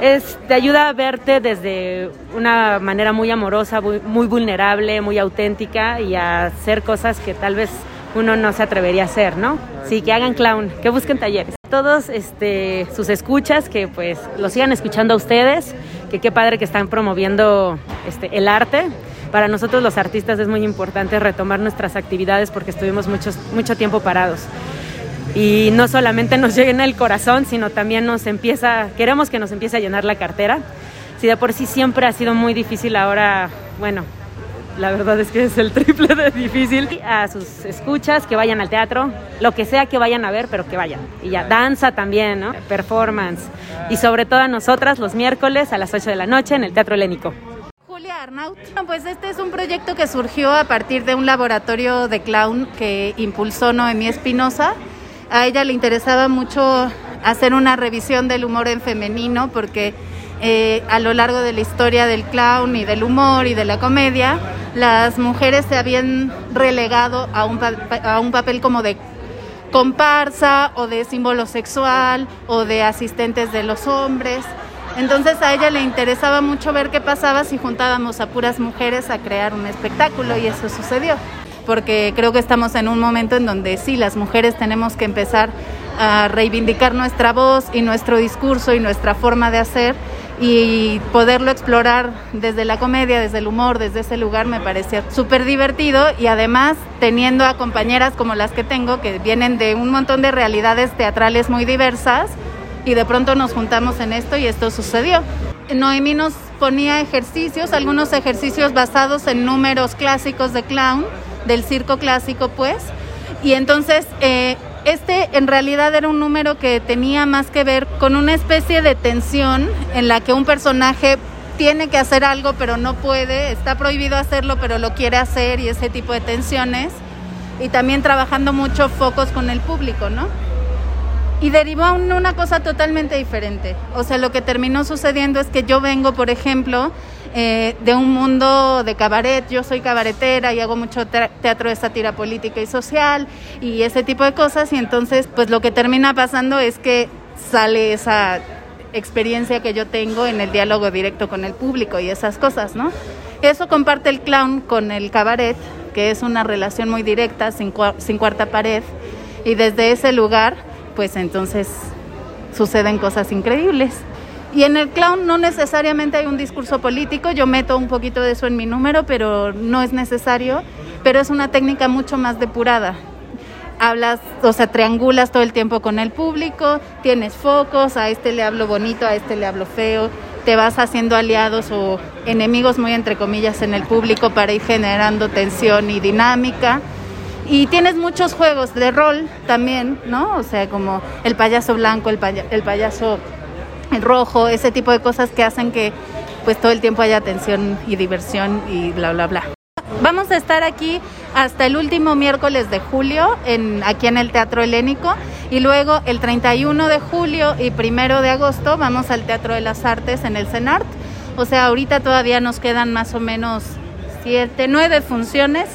es, te ayuda a verte desde una manera muy amorosa, muy, muy, vulnerable, muy auténtica y a hacer cosas que tal vez uno no se atrevería a hacer, ¿no? Sí, que hagan clown, que busquen talleres. Todos este, sus escuchas, que pues lo sigan escuchando a ustedes, que qué padre que están promoviendo este, el arte para nosotros los artistas es muy importante retomar nuestras actividades porque estuvimos muchos, mucho tiempo parados. Y no solamente nos llena el corazón, sino también nos empieza, queremos que nos empiece a llenar la cartera. Si de por sí siempre ha sido muy difícil, ahora, bueno, la verdad es que es el triple de difícil. A sus escuchas, que vayan al teatro, lo que sea que vayan a ver, pero que vayan. Y ya, danza también, ¿no? Performance. Y sobre todo a nosotras los miércoles a las 8 de la noche en el Teatro Helénico. Julia Arnaut. Pues este es un proyecto que surgió a partir de un laboratorio de clown que impulsó Noemí Espinosa. A ella le interesaba mucho hacer una revisión del humor en femenino porque eh, a lo largo de la historia del clown y del humor y de la comedia, las mujeres se habían relegado a un, a un papel como de comparsa o de símbolo sexual o de asistentes de los hombres. Entonces a ella le interesaba mucho ver qué pasaba si juntábamos a puras mujeres a crear un espectáculo y eso sucedió. Porque creo que estamos en un momento en donde sí, las mujeres tenemos que empezar a reivindicar nuestra voz y nuestro discurso y nuestra forma de hacer y poderlo explorar desde la comedia, desde el humor, desde ese lugar me parecía súper divertido y además teniendo a compañeras como las que tengo que vienen de un montón de realidades teatrales muy diversas y de pronto nos juntamos en esto y esto sucedió. Noemí nos ponía ejercicios, algunos ejercicios basados en números clásicos de clown, del circo clásico pues, y entonces eh, este en realidad era un número que tenía más que ver con una especie de tensión en la que un personaje tiene que hacer algo pero no puede, está prohibido hacerlo pero lo quiere hacer y ese tipo de tensiones, y también trabajando mucho focos con el público, ¿no? y derivó en una cosa totalmente diferente. O sea, lo que terminó sucediendo es que yo vengo, por ejemplo, eh, de un mundo de cabaret, yo soy cabaretera y hago mucho teatro de sátira política y social y ese tipo de cosas y entonces pues lo que termina pasando es que sale esa experiencia que yo tengo en el diálogo directo con el público y esas cosas, ¿no? Eso comparte el clown con el cabaret, que es una relación muy directa, sin, sin cuarta pared, y desde ese lugar pues entonces suceden cosas increíbles. Y en el clown no necesariamente hay un discurso político, yo meto un poquito de eso en mi número, pero no es necesario, pero es una técnica mucho más depurada. Hablas, o sea, triangulas todo el tiempo con el público, tienes focos, a este le hablo bonito, a este le hablo feo, te vas haciendo aliados o enemigos muy entre comillas en el público para ir generando tensión y dinámica. Y tienes muchos juegos de rol también, ¿no? O sea, como el payaso blanco, el, el payaso rojo, ese tipo de cosas que hacen que pues todo el tiempo haya atención y diversión y bla, bla, bla. Vamos a estar aquí hasta el último miércoles de julio en, aquí en el Teatro Helénico y luego el 31 de julio y primero de agosto vamos al Teatro de las Artes en el CENART. O sea, ahorita todavía nos quedan más o menos siete, nueve funciones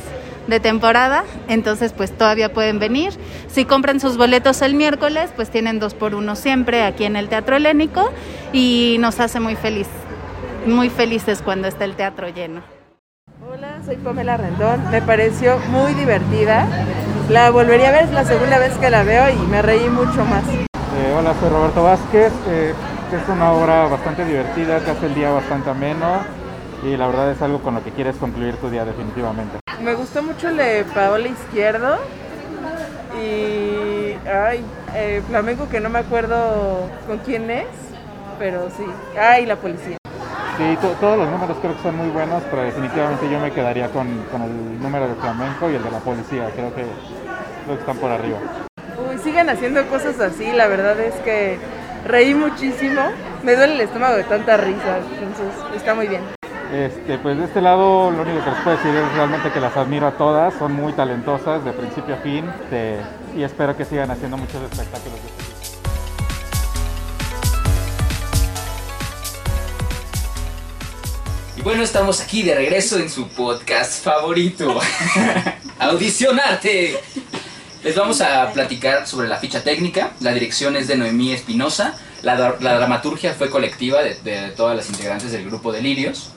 de temporada, entonces pues todavía pueden venir. Si compran sus boletos el miércoles, pues tienen dos por uno siempre aquí en el Teatro Helénico y nos hace muy feliz, muy felices cuando está el teatro lleno. Hola, soy Pamela Rendón, me pareció muy divertida. La volvería a ver, es la segunda vez que la veo y me reí mucho más. Eh, hola, soy Roberto Vázquez. Eh, es una obra bastante divertida, que hace el día bastante ameno y la verdad es algo con lo que quieres concluir tu día definitivamente. Me gustó mucho el de Paola Izquierdo y ay, eh, flamenco que no me acuerdo con quién es, pero sí. Ay, la policía. Sí, to- todos los números creo que son muy buenos, pero definitivamente yo me quedaría con, con el número de flamenco y el de la policía. Creo que, creo que están por arriba. Uy, sigan haciendo cosas así, la verdad es que reí muchísimo. Me duele el estómago de tanta risa, entonces está muy bien. Este, pues de este lado lo único que les puedo decir es realmente que las admiro a todas, son muy talentosas de principio a fin y espero que sigan haciendo muchos espectáculos este. Y bueno, estamos aquí de regreso en su podcast favorito, Audicionarte. Les vamos a platicar sobre la ficha técnica. La dirección es de Noemí Espinosa. La dramaturgia fue colectiva de, de todas las integrantes del grupo Delirios.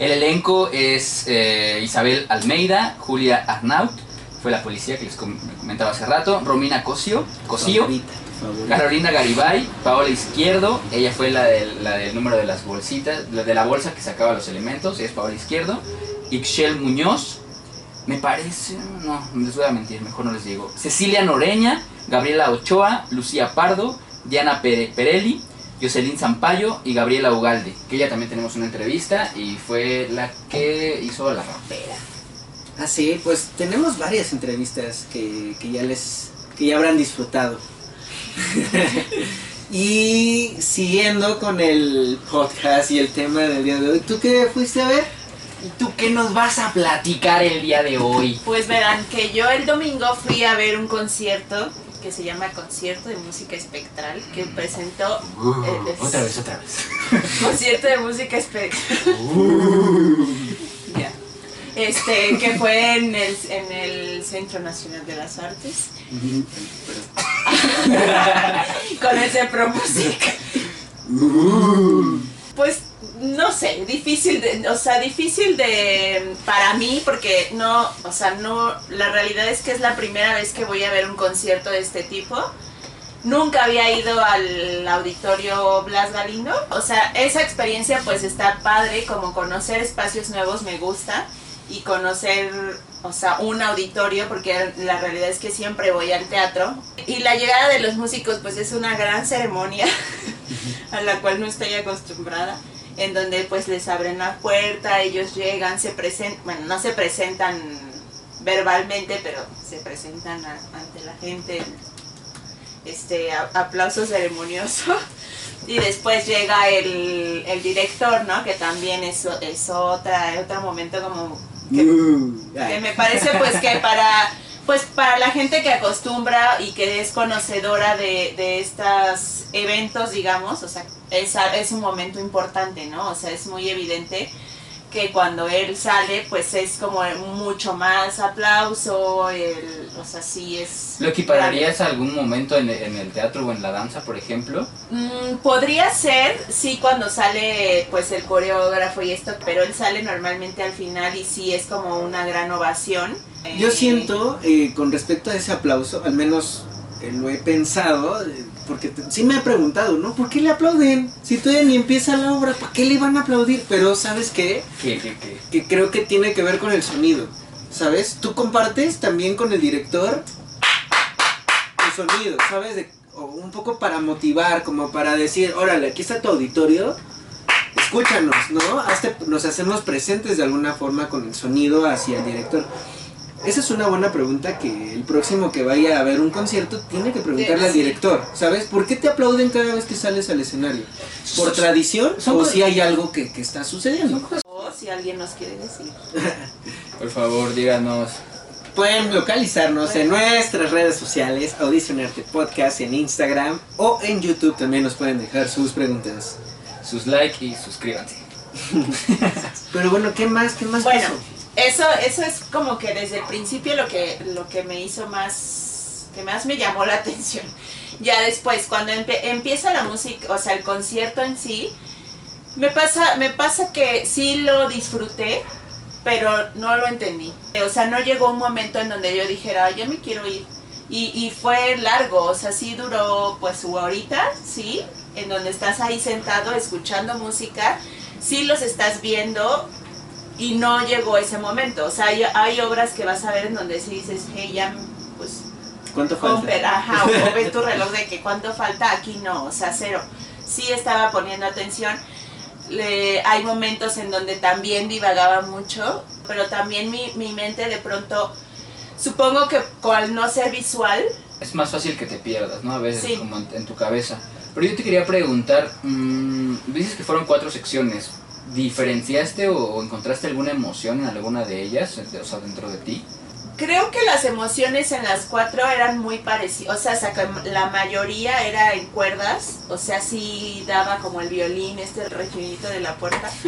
El elenco es eh, Isabel Almeida, Julia Arnaut, fue la policía que les com- comentaba hace rato, Romina Cosio, Cosío. Carolina Garibay, Paola Izquierdo, ella fue la del, la del número de las bolsitas, la de la bolsa que sacaba los elementos, ella es Paola Izquierdo. Ixchel Muñoz, me parece, no, les voy a mentir, mejor no les digo. Cecilia Noreña, Gabriela Ochoa, Lucía Pardo, Diana Pere- Perelli, Jocelyn Zampayo y Gabriela Ugalde, que ella también tenemos una entrevista y fue la que hizo la rapera. Ah, sí, pues tenemos varias entrevistas que, que ya les que ya habrán disfrutado. y siguiendo con el podcast y el tema del día de hoy, ¿tú qué fuiste a ver? ¿Y tú qué nos vas a platicar el día de hoy? Pues verán que yo el domingo fui a ver un concierto que se llama Concierto de Música Espectral que presentó eh, es- Otra vez, otra vez. Concierto de Música Espectral. Ya. Este, que fue en el, en el Centro Nacional de las Artes. Con ese Pro Music. Pues no sé, difícil de, o sea, difícil de para mí porque no, o sea, no, la realidad es que es la primera vez que voy a ver un concierto de este tipo. Nunca había ido al auditorio Blas Galindo. O sea, esa experiencia pues está padre, como conocer espacios nuevos me gusta y conocer, o sea, un auditorio, porque la realidad es que siempre voy al teatro. Y la llegada de los músicos pues es una gran ceremonia a la cual no estoy acostumbrada, en donde pues les abren la puerta, ellos llegan, se presentan, bueno, no se presentan verbalmente, pero se presentan a- ante la gente, este a- aplauso ceremonioso. Y después llega el, el director, ¿no? Que también es, es otra, otro momento como que, que me parece pues que para pues para la gente que acostumbra y que es conocedora de, de estos eventos, digamos, o sea, es, es un momento importante, ¿no? O sea, es muy evidente que cuando él sale, pues es como mucho más aplauso, el, o sea, sí es... ¿Lo equipararías a algún momento en, en el teatro o en la danza, por ejemplo? Mm, podría ser, sí, cuando sale pues el coreógrafo y esto, pero él sale normalmente al final y sí es como una gran ovación. Yo Eh, siento, eh, con respecto a ese aplauso, al menos eh, lo he pensado, eh, porque sí me he preguntado, ¿no? ¿Por qué le aplauden? Si todavía ni empieza la obra, ¿para qué le van a aplaudir? Pero ¿sabes qué? ¿Qué, qué, qué? Que creo que tiene que ver con el sonido, ¿sabes? Tú compartes también con el director el sonido, ¿sabes? De- o un poco para motivar, como para decir, órale, aquí está tu auditorio, escúchanos, ¿no? Hazte- nos hacemos presentes de alguna forma con el sonido hacia el director. Esa es una buena pregunta que el próximo que vaya a ver un concierto tiene que preguntarle al director, ¿sabes? ¿Por qué te aplauden cada vez que sales al escenario? ¿Por tradición o si hay algo que, que está sucediendo? si alguien nos quiere decir. Por favor, díganos. Pueden localizarnos en nuestras redes sociales, Audicionarte Podcast en Instagram o en YouTube también nos pueden dejar sus preguntas. Sus like y suscríbanse. Pero bueno, ¿qué más? ¿Qué más Bueno, pasó? Eso, eso es como que desde el principio lo que, lo que me hizo más, que más me llamó la atención. Ya después, cuando empieza la música, o sea, el concierto en sí, me pasa, me pasa que sí lo disfruté, pero no lo entendí. O sea, no llegó un momento en donde yo dijera, "Ay, yo me quiero ir. Y, y fue largo, o sea, sí duró pues su horita, sí, en donde estás ahí sentado escuchando música, sí los estás viendo y no llegó ese momento. O sea, hay, hay obras que vas a ver en donde sí dices, hey, ya, pues ¿Cuánto falta? ajá, o ves tu reloj de que cuánto falta, aquí no, o sea, cero. Sí estaba poniendo atención. Le- hay momentos en donde también divagaba mucho, pero también mi, mi mente de pronto, supongo que al no ser visual, Es más fácil que te pierdas, ¿no? A veces, Sí. como en, en tu cabeza. Pero yo te quería preguntar, mm, dices que fueron cuatro secciones. ¿Diferenciaste o, encontraste alguna emoción en alguna de ellas, o sea, dentro de ti? creo que las emociones en las cuatro eran muy parecidas, o sea, la mayoría era en cuerdas, o sea, sí daba como el violín, este requinito de la puerta.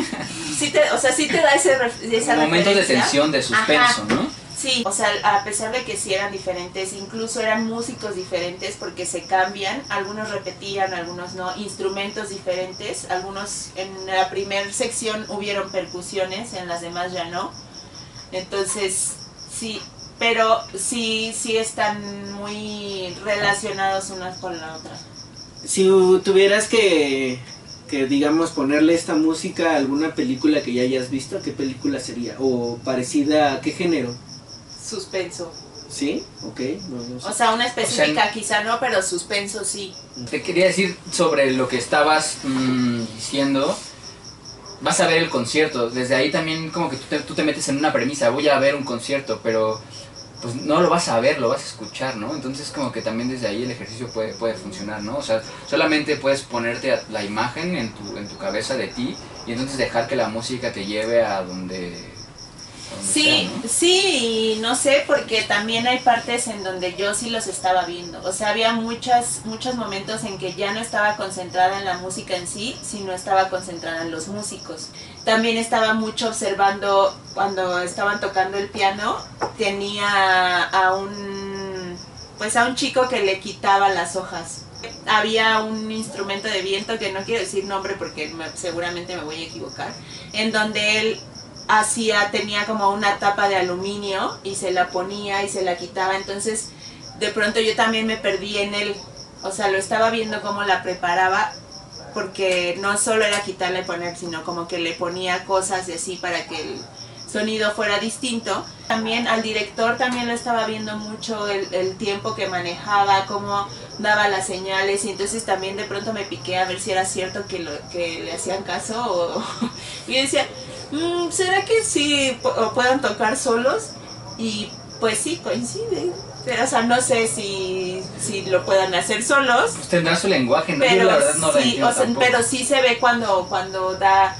Sí te, o sea, sí te da ese, esa Momentos de tensión, de suspenso, Ajá. ¿no? Sí, o sea, a pesar de que sí eran diferentes, incluso eran músicos diferentes porque se cambian, algunos repetían, algunos no, instrumentos diferentes, algunos en la primera sección hubieron percusiones, en las demás ya no. Entonces, sí, pero sí, sí están muy relacionados unas con la otra. Si tuvieras que, que, digamos, ponerle esta música a alguna película que ya hayas visto, ¿qué película sería? ¿O parecida a qué género? Suspenso. ¿Sí? Ok. no, no sé. O sea, una específica quizá no, pero suspenso sí. Te quería decir sobre lo que estabas mm, diciendo. Vas a ver el concierto. Desde ahí también como que tú te, tú te metes en una premisa. Voy a ver un concierto, pero pues no lo vas a ver, lo vas a escuchar, ¿no? Entonces como que también desde ahí el ejercicio puede, puede funcionar, ¿no? O sea, solamente puedes ponerte la imagen en tu, en tu cabeza de ti y entonces dejar que la música te lleve a donde... Sí, sea, ¿no? sí, y no sé, porque también hay partes en donde yo sí los estaba viendo. O sea, había muchas, muchos momentos en que ya no estaba concentrada en la música en sí, sino estaba concentrada en los músicos. También estaba mucho observando cuando estaban tocando el piano, tenía a un, pues a un chico que le quitaba las hojas. Había un instrumento de viento que no quiero decir nombre porque me- seguramente me voy a equivocar, en donde él hacía, tenía como una tapa de aluminio y se la ponía y se la quitaba. Entonces, de pronto yo también me perdí en él. O sea, lo estaba viendo cómo la preparaba porque no solo era quitarla y poner, sino como que le ponía cosas y así para que el sonido fuera distinto. También al director también lo estaba viendo mucho el, el tiempo que manejaba, cómo daba las señales y entonces también de pronto me piqué a ver si era cierto que, lo, que le hacían caso o... y decía, "Mm, ¿será que sí o puedan tocar solos? Y pues sí, coincide. Pero, o sea, no sé si, si lo puedan hacer solos, Pues tendrá su lenguaje, ¿no? Yo pero la verdad no sí, o sea, pero sí se ve cuando, cuando da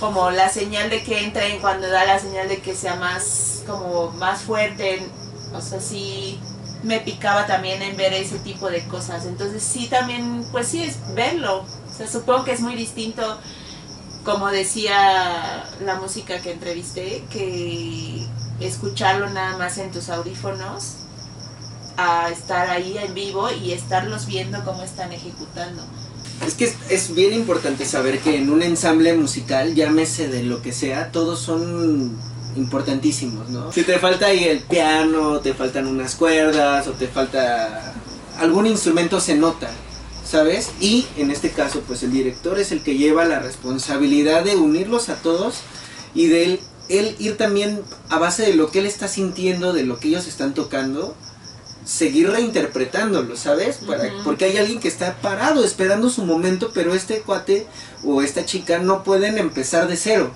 como la señal de que entren, cuando da la señal de que sea más, como más fuerte, o sea, sí me picaba también en ver ese tipo de cosas, entonces sí también, pues sí es verlo, o sea, supongo que es muy distinto, como decía la música que entrevisté, que escucharlo nada más en tus audífonos, a estar ahí en vivo y estarlos viendo cómo están ejecutando. Es que es, bien importante saber que en un ensamble musical, llámese de lo que sea, todos son importantísimos, ¿no? Si te falta ahí el piano, te faltan unas cuerdas o te falta algún instrumento se nota, ¿sabes? Y en este caso, pues el director es el que lleva la responsabilidad de unirlos a todos y de él, él ir también a base de lo que él está sintiendo, de lo que ellos están tocando, seguir reinterpretándolo, ¿sabes? Para. Porque hay alguien que está parado esperando su momento, pero este cuate o esta chica no pueden empezar de cero.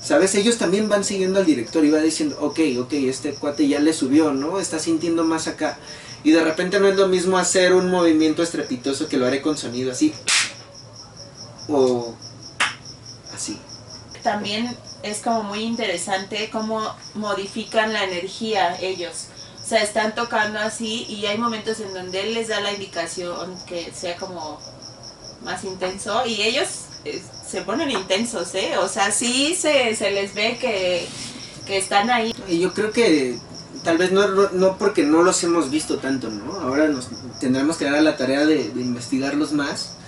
¿Sabes? Ellos también van siguiendo al director y va diciendo, ok, ok, este cuate ya le subió, ¿no? Está sintiendo más acá. Y de repente no es lo mismo hacer un movimiento estrepitoso que lo haré con sonido así. O así. También es como muy interesante cómo modifican la energía ellos. Sea, están tocando así y hay momentos en donde él les da la indicación que sea como más intenso y ellos eh, se ponen intensos, ¿eh? O sea, sí se, se les ve que, que están ahí. Y yo creo que tal vez no, no porque no los hemos visto tanto, ¿no? Ahora nos tendremos que dar a la tarea de investigarlos más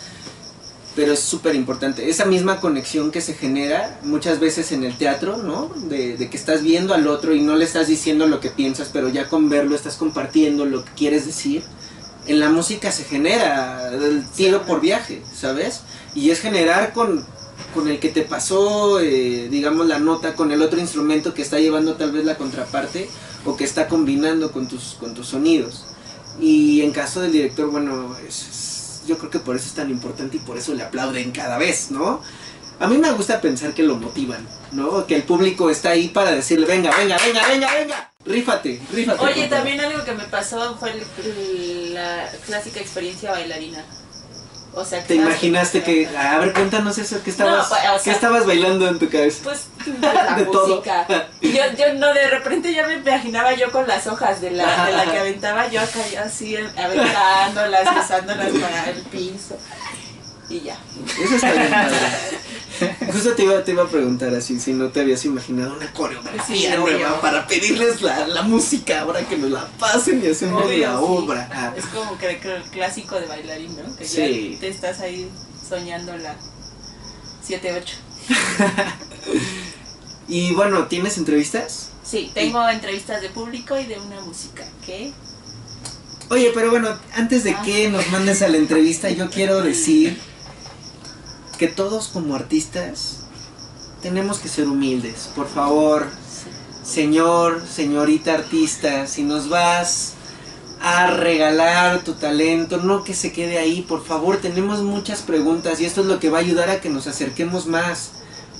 pero es súper importante. Esa misma conexión que se genera muchas veces en el teatro, ¿no? De, que estás viendo al otro y no le estás diciendo lo que piensas, pero ya con verlo estás compartiendo lo que quieres decir. En la música se genera el tiro por viaje, ¿sabes? Y es generar con, con el que te pasó, eh, digamos, la nota, con el otro instrumento que está llevando tal vez la contraparte o que está combinando con tus, con tus sonidos. Y en caso del director, bueno, es yo creo que por eso es tan importante y por eso le aplauden cada vez, ¿no? A mí me gusta pensar que lo motivan, ¿no? Que el público está ahí para decirle, venga, venga, venga, venga, venga, rífate, rífate. Oye, también algo que me pasó fue el, la clásica experiencia bailarina. O sea, ¿Te imaginaste que, a ver, cuéntanos eso, ¿qué estabas, no, o sea, ¿qué estabas bailando en tu cabeza? Pues la de música. Todo. Yo, yo no, de repente ya me imaginaba yo con las hojas de la, de la que aventaba, yo acá así aventándolas, besándolas para el piso. Y ya. Eso está bien. Justo te iba, te iba a preguntar así, si no te habías imaginado una coreografía sí, nueva para pedirles la, la, música ahora que nos la pasen y hacemos Obvio, la sí. obra. Ah. Es como que, que el clásico de bailarín, ¿no? Que sí. ya te estás ahí soñando la 7-8. y bueno, ¿tienes entrevistas? Sí, tengo y... entrevistas de público y de una música, ¿qué? Oye, pero bueno, antes de ah. que nos mandes a la entrevista, yo quiero decir que todos como artistas tenemos que ser humildes. Por favor, señor, señorita artista, si nos vas a regalar tu talento, no que se quede ahí, por favor, tenemos muchas preguntas y esto es lo que va a ayudar a que nos acerquemos más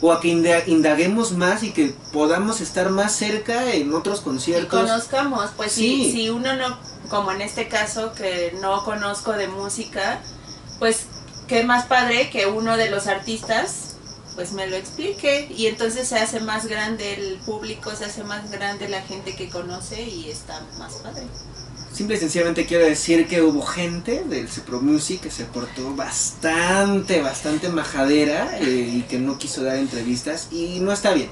o a que indaguemos más y que podamos estar más cerca en otros conciertos. Y conozcamos, pues sí. si, si uno no, como en este caso, que no conozco de música, pues qué más padre que uno de los artistas pues me lo explique y entonces se hace más grande el público, se hace más grande la gente que conoce y está más padre. Simple y sencillamente quiero decir que hubo gente del Cepro Music que se portó bastante, bastante majadera eh, y que no quiso dar entrevistas y no está bien.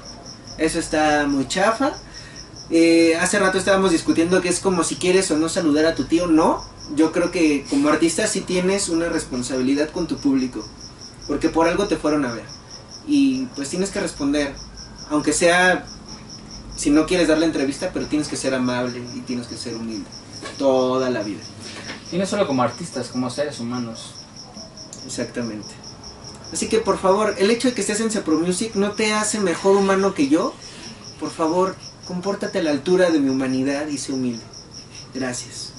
Eso está muy chafa. Eh, hace rato estábamos discutiendo que es como si quieres o no saludar a tu tío. No, yo creo que como artista sí tienes una responsabilidad con tu público, porque por algo te fueron a ver. Y pues tienes que responder, aunque sea, si no quieres dar la entrevista, pero tienes que ser amable y tienes que ser humilde, toda la vida. Y no solo como artistas, como seres humanos. Exactamente. Así que por favor, el hecho de que estés en Sepro Music no te hace mejor humano que yo. Por favor, compórtate a la altura de mi humanidad y sé humilde. Gracias.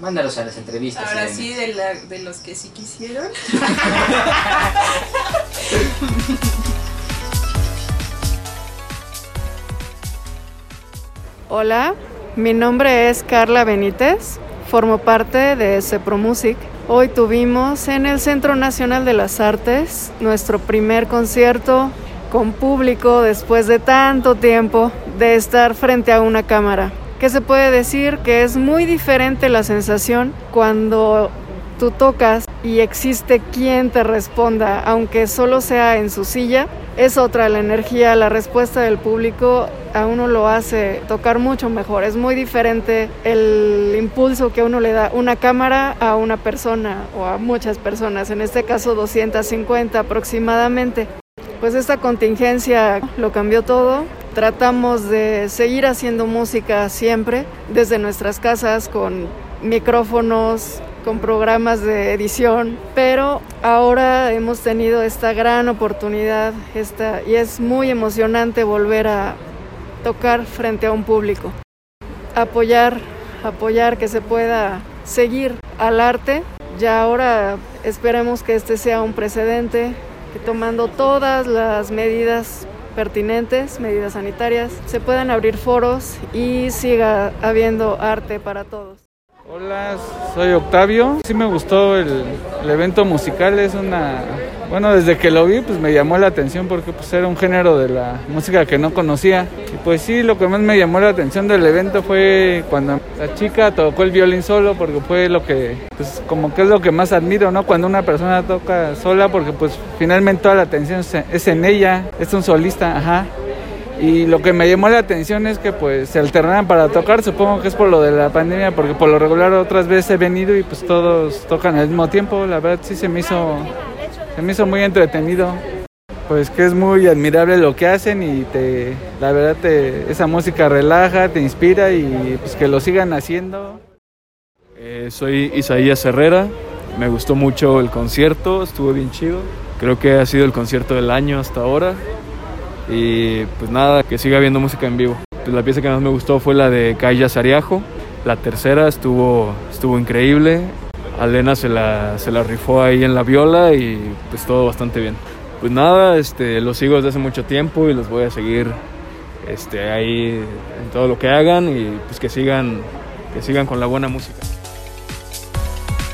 Mándalos a las entrevistas. Ahora sí, de, la, de los que sí quisieron. Hola, mi nombre es Carla Benítez, formo parte de Cepro Music. Hoy tuvimos en el Centro Nacional de las Artes nuestro primer concierto con público después de tanto tiempo de estar frente a una cámara. ¿Qué se puede decir? Que es muy diferente la sensación cuando tú tocas y existe quien te responda, aunque solo sea en su silla. Es otra la energía, la respuesta del público a uno lo hace tocar mucho mejor. Es muy diferente el impulso que uno le da una cámara a una persona o a muchas personas, en este caso 250 aproximadamente. Pues esta contingencia lo cambió todo. Tratamos de seguir haciendo música siempre desde nuestras casas con micrófonos, con programas de edición, pero ahora hemos tenido esta gran oportunidad esta, y es muy emocionante volver a tocar frente a un público. Apoyar, apoyar que se pueda seguir al arte. Ya ahora esperemos que este sea un precedente, que tomando todas las medidas pertinentes, medidas sanitarias, se puedan abrir foros y siga habiendo arte para todos. Hola, soy Octavio. Sí me gustó el, el evento musical, es una Bueno, desde que lo vi, pues me llamó la atención porque pues era un género de la música que no conocía. Y pues sí, lo que más me llamó la atención del evento fue cuando la chica tocó el violín solo porque fue lo que, pues como que es lo que más admiro, ¿no? Cuando una persona toca sola porque pues finalmente toda la atención es en ella, es un solista, ajá. Y lo que me llamó la atención es que pues se alternaban para tocar, supongo que es por lo de la pandemia, porque por lo regular otras veces he venido y pues todos tocan al mismo tiempo, la verdad sí se me hizo, se me hizo muy entretenido. Pues que es muy admirable lo que hacen y te, la verdad te, esa música relaja, te inspira y pues que lo sigan haciendo. Eh, soy Isaías Herrera, me gustó mucho el concierto, estuvo bien chido. Creo que ha sido el concierto del año hasta ahora. Y pues nada, que siga habiendo música en vivo. Pues la pieza que más me gustó fue la de Kaya Sariajo. La tercera estuvo, estuvo increíble. Alena se la, se la rifó ahí en la viola y pues todo bastante bien. Pues nada, este, los sigo desde hace mucho tiempo y los voy a seguir este, ahí en todo lo que hagan y pues que sigan, que sigan con la buena música.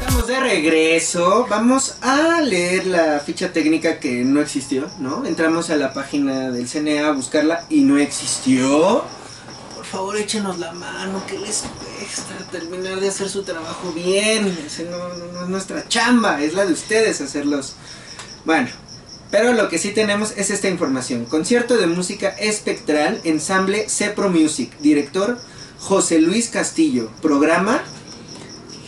Estamos de regreso. Vamos a leer la ficha técnica que no existió, ¿no? Entramos a la página del CNA a buscarla y no existió. Por favor, échenos la mano, que les cuesta terminar de hacer su trabajo bien. No- no es nuestra chamba, es la de ustedes hacerlos. Bueno, pero lo que sí tenemos es esta información. Concierto de música espectral, ensamble Cepro Music, director José Luis Castillo, programa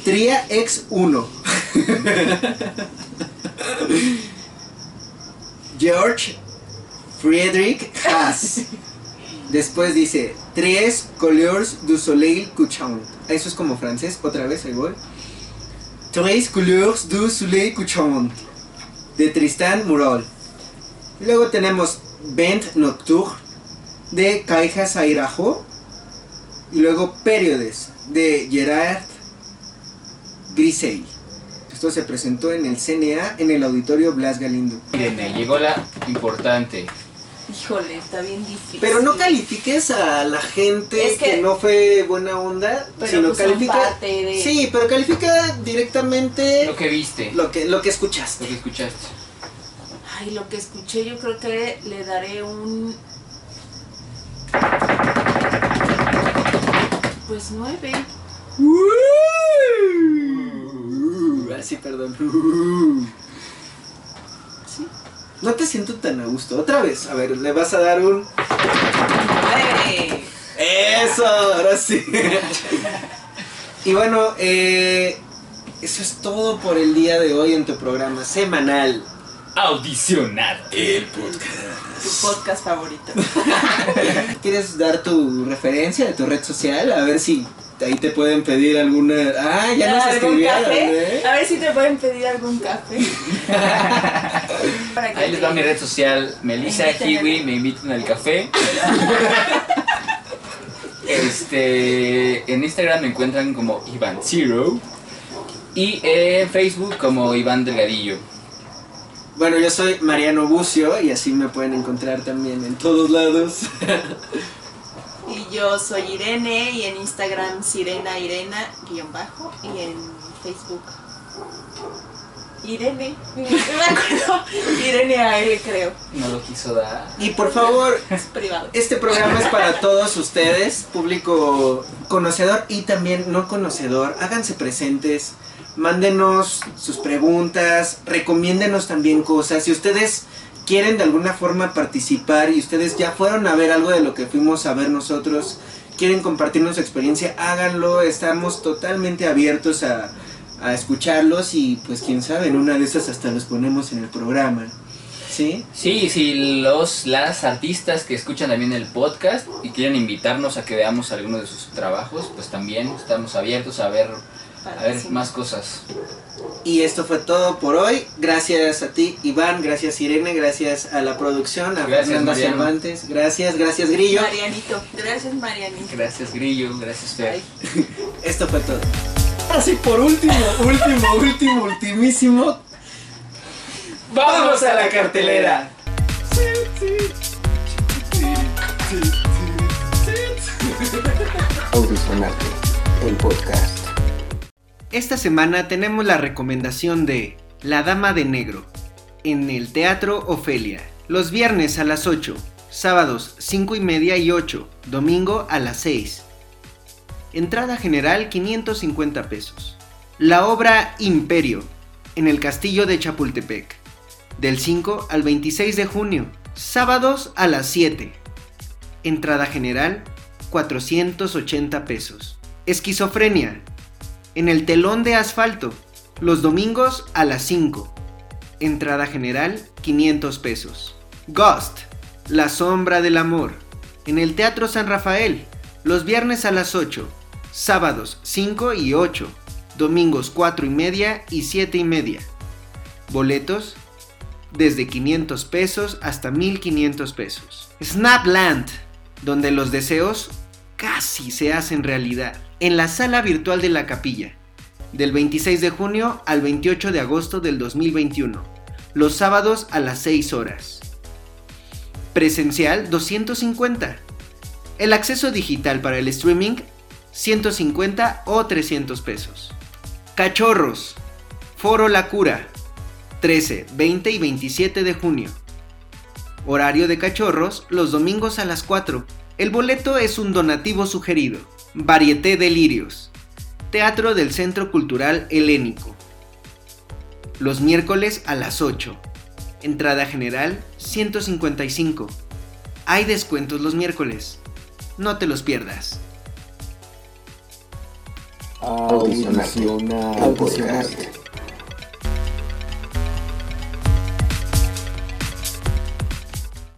Tria X1. George Friedrich Haas. Después dice Tres couleurs du soleil couchant. Eso es como francés, otra vez, ahí voy. Tres couleurs du soleil couchant. De Tristan Murol. Luego tenemos Vent Nocturne de Kaija Sairajo. Y luego Periodes de Gerard Grisey. Esto se presentó en el CNA en el auditorio Blas Galindo. Irene, llegó la importante. Híjole, está bien difícil. Pero no califiques a la gente Es que- que, no fue buena onda, Pero sino pues son califica. parte de- Sí, pero califica directamente Lo que viste, lo que, lo que escuchaste. lo que escuchaste. Ay, lo que escuché yo creo que le daré un... Pues nueve. Uh, así, perdón. Uh. Sí. No te siento tan a gusto. Otra vez, a ver, le vas a dar un. Nueve. Eso, ahora sí. y bueno, eh, eso es todo por el día de hoy en tu programa semanal. Audicionar. El podcast. Tu podcast favorito. ¿Quieres dar tu referencia de tu red social? A ver si ahí te pueden pedir alguna. Ah, ya nos ¿Algún escribieron, café? ¿eh? A ver si te pueden pedir algún café. Para que Ahí les va mi red social, Melissa al- me invitan al café. Este, en Instagram me encuentran como Iván Zero y en Facebook como Iván Delgadillo. Bueno, yo soy Mariano Bucio y así me pueden encontrar también en todos lados. Yo soy Irene y en Instagram Sirena Irena guion bajo y en Facebook Irene. No me acuerdo. Irene AL creo. No lo quiso dar. Y por favor, Es privado. Este programa es para todos ustedes, público conocedor y también no conocedor. Háganse presentes, mándenos sus preguntas, recomiéndenos también cosas. Si ustedes quieren de alguna forma participar y ustedes ya fueron a ver algo de lo que fuimos a ver nosotros, quieren compartirnos su experiencia, háganlo. Estamos totalmente abiertos a, escucharlos y pues quién sabe, en una de esas hasta los ponemos en el programa. ¿Sí? Sí, si los las artistas que escuchan también el podcast y quieren invitarnos a que veamos alguno de sus trabajos, pues también estamos abiertos a ver a ver más cosas. Y esto fue todo por hoy. Gracias a ti, Iván. Gracias, Irene. Gracias a la producción, a Mariano. Cervantes. Gracias, gracias, Grillo. Marianito. Gracias Marianito. Gracias Grillo, gracias Fer. Esto fue todo. Así por último, último, último, ultimísimo. ¡Vamos a la cartelera! Audicionarte, el podcast. Esta semana tenemos la recomendación de La Dama de Negro, en el Teatro Ofelia. Los viernes a las 8, sábados 5 y media y 8, domingo a las 6. Entrada general 550 pesos. La obra Imperio, en el Castillo de Chapultepec, del 5 al 26 de junio, sábados a las 7. Entrada general 480 pesos. Esquizofrenia, en el telón de asfalto, los domingos a las 5. Entrada general 500 pesos. Ghost, La Sombra del Amor, en el Teatro San Rafael, los viernes a las 8, sábados 5 y 8, domingos 4 y media y 7 y media. Boletos desde 500 pesos hasta 1500 pesos. Snapland, donde los deseos casi se hacen realidad, en la sala virtual de la capilla, del 26 de junio al 28 de agosto del 2021, los sábados a las 6 horas. Presencial 250. El acceso digital para el streaming 150 o 300 pesos. Cachorros. Foro La Cura. 13, 20 y 27 de junio. Horario de cachorros los domingos a las 4. El boleto es un donativo sugerido. Varieté Delirios. Teatro del Centro Cultural Helénico. Los miércoles a las 8. Entrada general 155. Hay descuentos los miércoles. No te los pierdas. Audicionarte. Audicionarte.